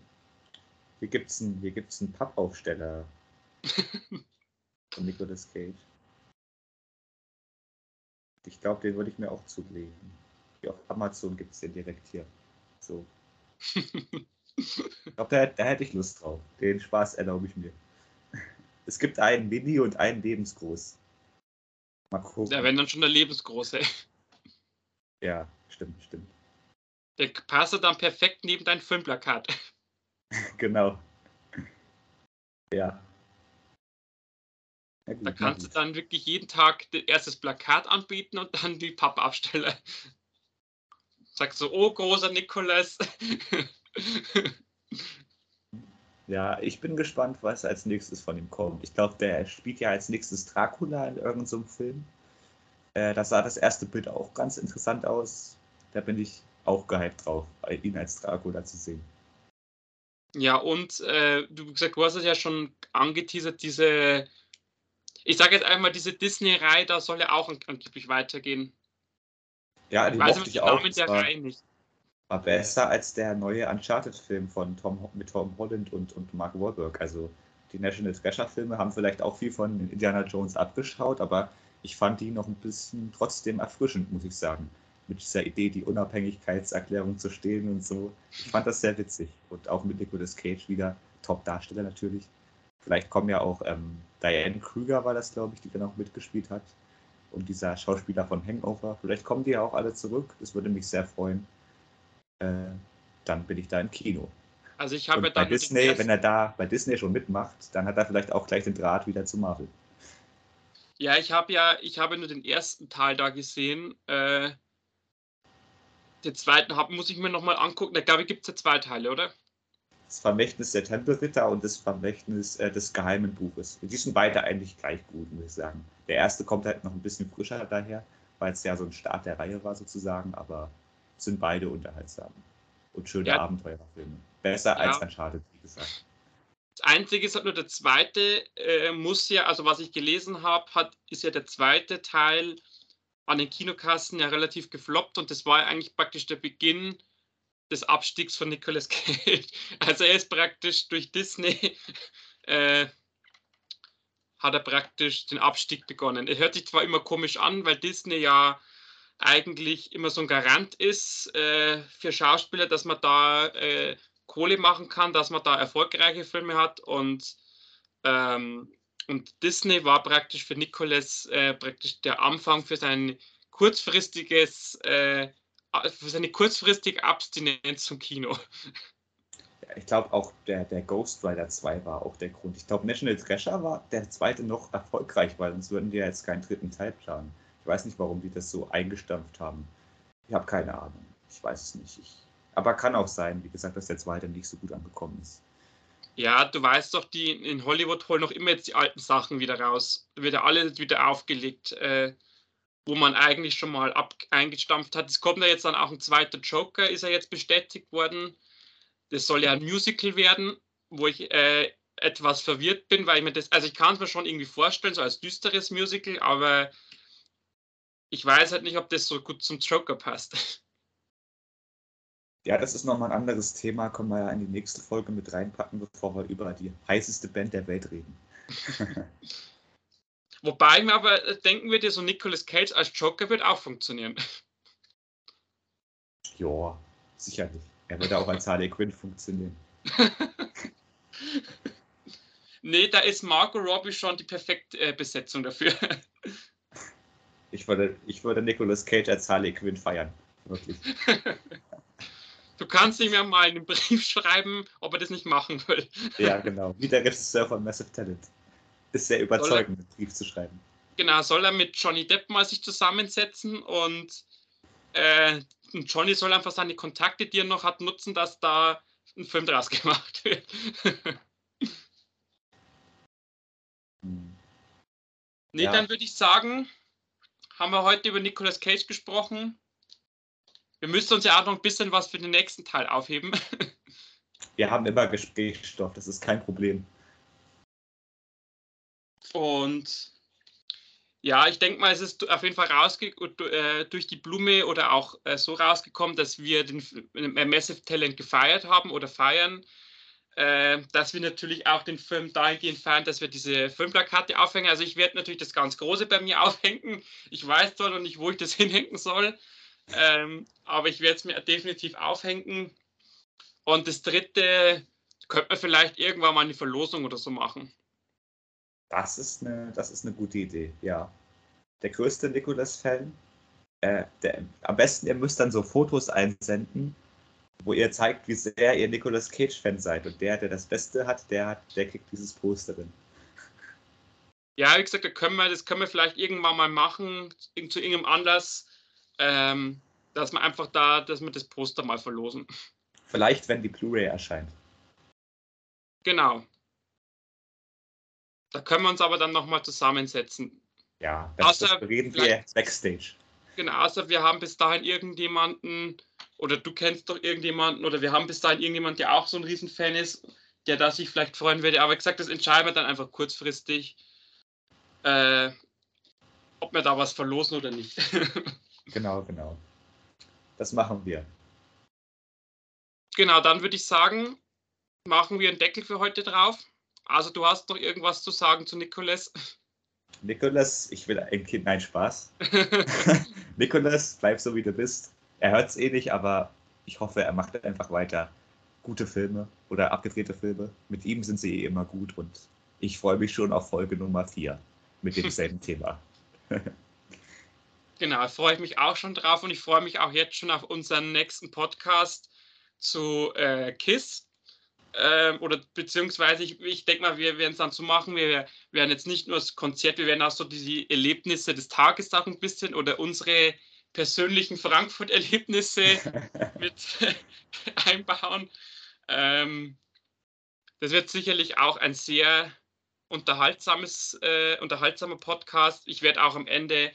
Hier gibt es einen, gibt's einen Pappaufsteller [laughs] von Nicolas Cage. Ich glaube, den würde ich mir auch zulegen. Hier auf Amazon gibt es den direkt hier. So. [laughs] Ich glaube, da, da hätte ich Lust drauf. Den Spaß erlaube ich mir. Es gibt einen Mini und einen lebensgroß. Mal gucken. Der wenn dann schon der lebensgroße. Ja, stimmt, stimmt. Der passt dann perfekt neben dein Filmplakat. [laughs] Genau. Ja. Ja, gut, Da kannst du dann wirklich jeden Tag das erstes Plakat anbieten und dann die Pappabsteller. Sagst so, oh großer Nikolas. [laughs] Ja, ich bin gespannt, was als nächstes von ihm kommt. Ich glaube, der spielt ja als nächstes Dracula in irgendeinem so Film. Äh, da sah das erste Bild auch ganz interessant aus. Da bin ich auch gehypt drauf, ihn als Dracula zu sehen. ja, und äh, du, gesagt, du hast es ja schon angeteasert, diese, ich sage jetzt einmal, diese Disney-Reihe, da soll ja auch an- angeblich weitergehen. Ja, Ich den weiß ich auch. Namen der Reihe nicht. War besser als der neue Uncharted-Film von Tom, mit Tom Holland und, und Mark Wahlberg. Also die National Treasure-Filme haben vielleicht auch viel von Indiana Jones abgeschaut, aber ich fand die noch ein bisschen trotzdem erfrischend, muss ich sagen. Mit dieser Idee, die Unabhängigkeitserklärung zu stehen und so. Ich fand das sehr witzig. Und auch mit Nicolas Cage wieder, Top-Darsteller natürlich. Vielleicht kommen ja auch ähm, Diane Krüger, war das, glaube ich, die dann auch mitgespielt hat. Und dieser Schauspieler von Hangover. Vielleicht kommen die ja auch alle zurück. Das würde mich sehr freuen. Äh, dann bin ich da im Kino. Also ich habe ja bei Disney, wenn er da bei Disney schon mitmacht, dann hat er vielleicht auch gleich den Draht wieder zu Marvel. Ja, ich habe ja, ich habe nur den ersten Teil da gesehen. Äh, den zweiten hab, muss ich mir nochmal angucken. Da glaube ich, gibt es ja zwei Teile, oder? das Vermächtnis der Tempelritter und das Vermächtnis äh, des geheimen Buches. Die sind beide eigentlich gleich gut, muss ich sagen. Der erste kommt halt noch ein bisschen frischer daher, weil es ja so ein Start der Reihe war sozusagen, aber sind beide unterhaltsam und schöne ja. Abenteuerfilme. Besser ja. als Uncharted, wie gesagt. Das Einzige ist halt nur der zweite, äh, muss ja, also was ich gelesen habe, hat, ist ja der zweite Teil an den Kinokassen ja relativ gefloppt und das war ja eigentlich praktisch der Beginn des Abstiegs von Nicolas Cage. [laughs] Also er ist praktisch durch Disney [laughs] äh, hat er praktisch den Abstieg begonnen. Er hört sich zwar immer komisch an, weil Disney ja eigentlich immer so ein Garant ist äh, für Schauspieler, dass man da äh, Kohle machen kann, dass man da erfolgreiche Filme hat und ähm, und Disney war praktisch für Nicolas äh, praktisch der Anfang für sein kurzfristiges äh, für seine kurzfristige Abstinenz zum Kino. ich glaube auch der, der Ghost Rider 2 war auch der Grund. Ich glaube, National Treasure war der zweite noch erfolgreich, weil sonst würden die ja jetzt keinen dritten Teil planen. Ich weiß nicht, warum die das so eingestampft haben. Ich habe keine Ahnung. Ich weiß es nicht. Ich, aber kann auch sein, wie gesagt, dass der zweite nicht so gut angekommen ist. Ja, du weißt doch, die in Hollywood holen noch immer jetzt die alten Sachen wieder raus. Da wird ja alles wieder aufgelegt. Äh, wo man eigentlich schon mal ab eingestampft hat. Es kommt ja jetzt dann auch ein zweiter Joker, ist er jetzt bestätigt worden. Das soll ja ein Musical werden, wo ich äh, etwas verwirrt bin, weil ich mir das, also ich kann es mir schon irgendwie vorstellen, so als düsteres Musical, aber ich weiß halt nicht, ob das so gut zum Joker passt. [laughs] Ja, das ist nochmal ein anderes Thema, können wir ja in die nächste Folge mit reinpacken, bevor wir über die heißeste Band der Welt reden. [laughs] Wobei mir aber äh, denken würde, so Nicolas Cage als Joker wird auch funktionieren. [laughs] Ja, sicherlich. Er würde auch als Harley Quinn funktionieren. nee, da ist Marco Robbie schon die perfekte äh, Besetzung dafür. Ich, würde, ich würde Nicolas Cage als Harley Quinn feiern. Wirklich. [laughs] Du kannst ihm ja mal einen Brief schreiben, ob er das nicht machen will. ja, [laughs] genau. Wie der Regisseur von Massive Talent ist sehr überzeugend, einen Brief zu schreiben. Genau, soll er mit Johnny Depp mal sich zusammensetzen und äh, Johnny soll einfach seine Kontakte, die er noch hat, nutzen, dass da ein Film draus [laughs] gemacht wird. hm. Nee, ja. dann würde ich sagen, haben wir heute über Nicolas Cage gesprochen. Wir müssen uns ja auch noch ein bisschen was für den nächsten Teil aufheben. [laughs] Wir haben immer Gesprächsstoff, das ist kein Problem. Und ja, ich denke mal, es ist auf jeden Fall rausge äh, durch die Blume oder auch äh, so rausgekommen, dass wir den äh, Massive Talent gefeiert haben oder feiern. Äh, dass wir natürlich auch den Film dahingehend feiern, dass wir diese Filmplakate aufhängen. Also ich werde natürlich das ganz Große bei mir [laughs] aufhängen. Ich weiß zwar noch nicht, wo ich das [laughs] hinhängen soll, ähm, aber ich werde es mir definitiv aufhängen. Und das dritte könnte man vielleicht irgendwann mal eine Verlosung oder so machen. Das ist eine, das ist eine gute Idee, ja. Der größte Nicolas-Fan. Äh, am besten, ihr müsst dann so Fotos einsenden, wo ihr zeigt, wie sehr ihr Nicolas Cage-Fan seid. Und der, der das Beste hat, der, hat, der kriegt dieses Poster drin. Ja, wie gesagt, da können wir, das können wir vielleicht irgendwann mal machen, zu irgendeinem Anlass, ähm, dass wir einfach da, dass wir das Poster mal verlosen. Vielleicht, wenn die Blu-ray erscheint. Genau. Da können wir uns aber dann nochmal zusammensetzen. Ja, das, außer, das reden wir Backstage. Genau, außer wir haben bis dahin irgendjemanden, oder du kennst doch irgendjemanden, oder wir haben bis dahin irgendjemanden, der auch so ein Riesenfan ist, der da sich vielleicht freuen würde. Aber gesagt, das entscheiden wir dann einfach kurzfristig, äh, ob wir da was verlosen oder nicht. [laughs] genau, genau. Das machen wir. Genau, dann würde ich sagen, machen wir einen Deckel für heute drauf. Also du hast doch irgendwas zu sagen zu Nikolas. Nikolas, ich will ein Kind, nein, Spaß. [laughs] [laughs] Nikolas, bleib so wie du bist. Er hört es eh nicht, aber ich hoffe, er macht einfach weiter gute Filme oder abgedrehte Filme. Mit ihm sind sie eh immer gut und ich freue mich schon auf Folge Nummer 4 mit demselben [laughs] Thema. [laughs] genau, freue ich mich auch schon drauf und ich freue mich auch jetzt schon auf unseren nächsten Podcast zu äh, KISS ähm, oder beziehungsweise ich, ich denke mal, wir werden es dann so machen, wir werden jetzt nicht nur das Konzert, wir werden auch so die Erlebnisse des Tages auch ein bisschen oder unsere persönlichen Frankfurt-Erlebnisse [laughs] mit [laughs] einbauen. Ähm, Das wird sicherlich auch ein sehr unterhaltsames, äh, unterhaltsamer Podcast. Ich werde auch am Ende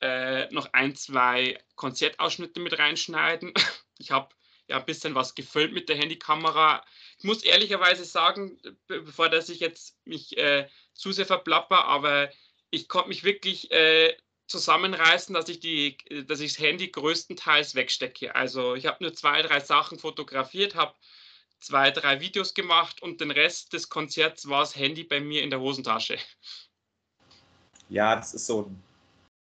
äh, noch ein, zwei Konzertausschnitte mit reinschneiden. [laughs] Ich habe ja ein bisschen was gefüllt mit der Handykamera. Ich muss ehrlicherweise sagen, bevor dass ich jetzt mich äh, zu sehr verplapper, aber ich konnte mich wirklich äh, zusammenreißen, dass ich, die, dass ich das Handy größtenteils wegstecke. Also ich habe nur zwei, drei Sachen fotografiert, habe zwei, drei Videos gemacht und den Rest des Konzerts war das Handy bei mir in der Hosentasche. Ja, das ist so ein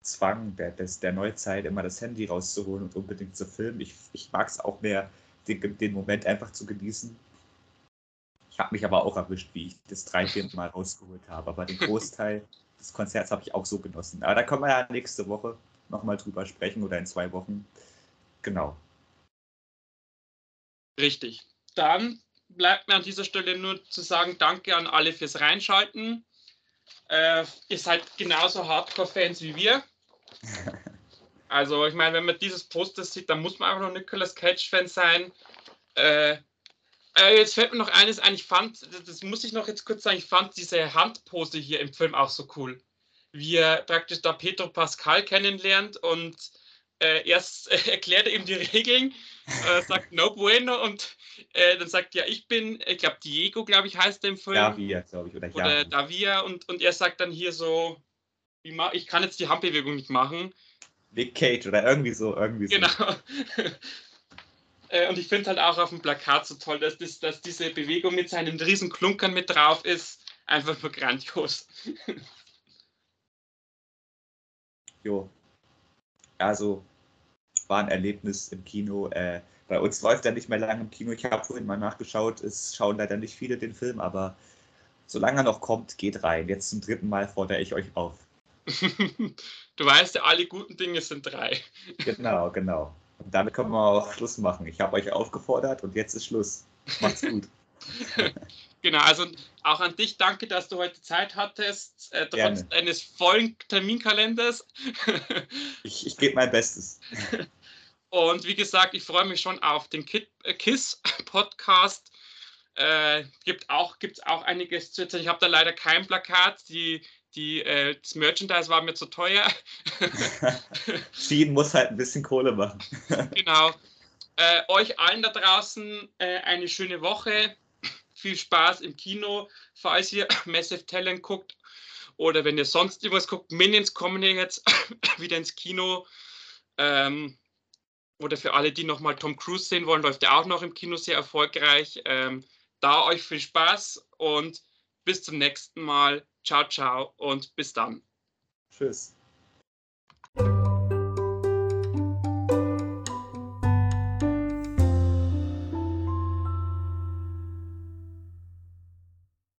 Zwang der, der Neuzeit, immer das Handy rauszuholen und unbedingt zu filmen. Ich, ich mag es auch mehr, den, den Moment einfach zu genießen. Ich habe mich aber auch erwischt, wie ich das drei, vier Mal rausgeholt habe. Aber den [laughs] Großteil des Konzerts habe ich auch so genossen. Aber da können wir ja nächste Woche nochmal drüber sprechen oder in zwei Wochen. Genau. Richtig. Dann bleibt mir an dieser Stelle nur zu sagen, danke an alle fürs Reinschalten. Äh, ihr seid genauso Hardcore-Fans wie wir. [laughs] Also, ich meine, wenn man dieses Poster sieht, dann muss man einfach noch Nicolas Cage-Fan sein. Äh, äh, jetzt fällt mir noch eines ein. Ich fand, das muss ich noch jetzt kurz sagen, ich fand diese Handpose hier im Film auch so cool. Wie er praktisch da Pedro Pascal kennenlernt und äh, erst äh, [laughs] erklärt er ihm die Regeln, äh, sagt no bueno und äh, dann sagt ja, ich bin, ich glaube Diego, glaube ich, heißt er im Film. Davia, glaube ich, oder, oder Davia und, und er sagt dann hier so, wie ich kann jetzt die Handbewegung nicht machen. Nick Cage oder irgendwie so, irgendwie so. Genau. [laughs] Äh, und ich finde halt auch auf dem Plakat so toll, dass, das, dass diese Bewegung mit seinen riesen Klunkern mit drauf ist. Einfach nur grandios. [laughs] jo. Also, war ein Erlebnis im Kino. Äh, bei uns läuft er nicht mehr lange im Kino. Ich habe vorhin mal nachgeschaut. Es schauen leider nicht viele den Film, aber solange er noch kommt, geht rein. Jetzt zum dritten Mal fordere ich euch auf. [laughs] du weißt ja, alle guten Dinge sind drei. genau, genau. Und damit können wir auch Schluss machen. Ich habe euch aufgefordert und jetzt ist Schluss. Macht's [laughs] gut. genau, also auch an dich danke, dass du heute Zeit hattest, äh, trotz Gerne. eines vollen Terminkalenders. [laughs] ich ich gebe mein Bestes. [laughs] Und wie gesagt, ich freue mich schon auf den äh, KISS-Podcast. Äh, gibt auch, gibt's auch einiges zu erzählen. Ich habe da leider kein Plakat. Die, die, äh, das Merchandise war mir zu teuer. [laughs] Schienen muss halt ein bisschen Kohle machen. [laughs] genau. Äh, euch allen da draußen äh, eine schöne Woche. Viel Spaß im Kino, falls ihr [coughs] Massive Talent guckt oder wenn ihr sonst irgendwas guckt. Minions kommen ja jetzt [coughs] wieder ins Kino. Ähm, oder für alle, die nochmal Tom Cruise sehen wollen, läuft er auch noch im Kino sehr erfolgreich. Ähm, da euch viel Spaß und bis zum nächsten Mal. Ciao, ciao und bis dann. Tschüss.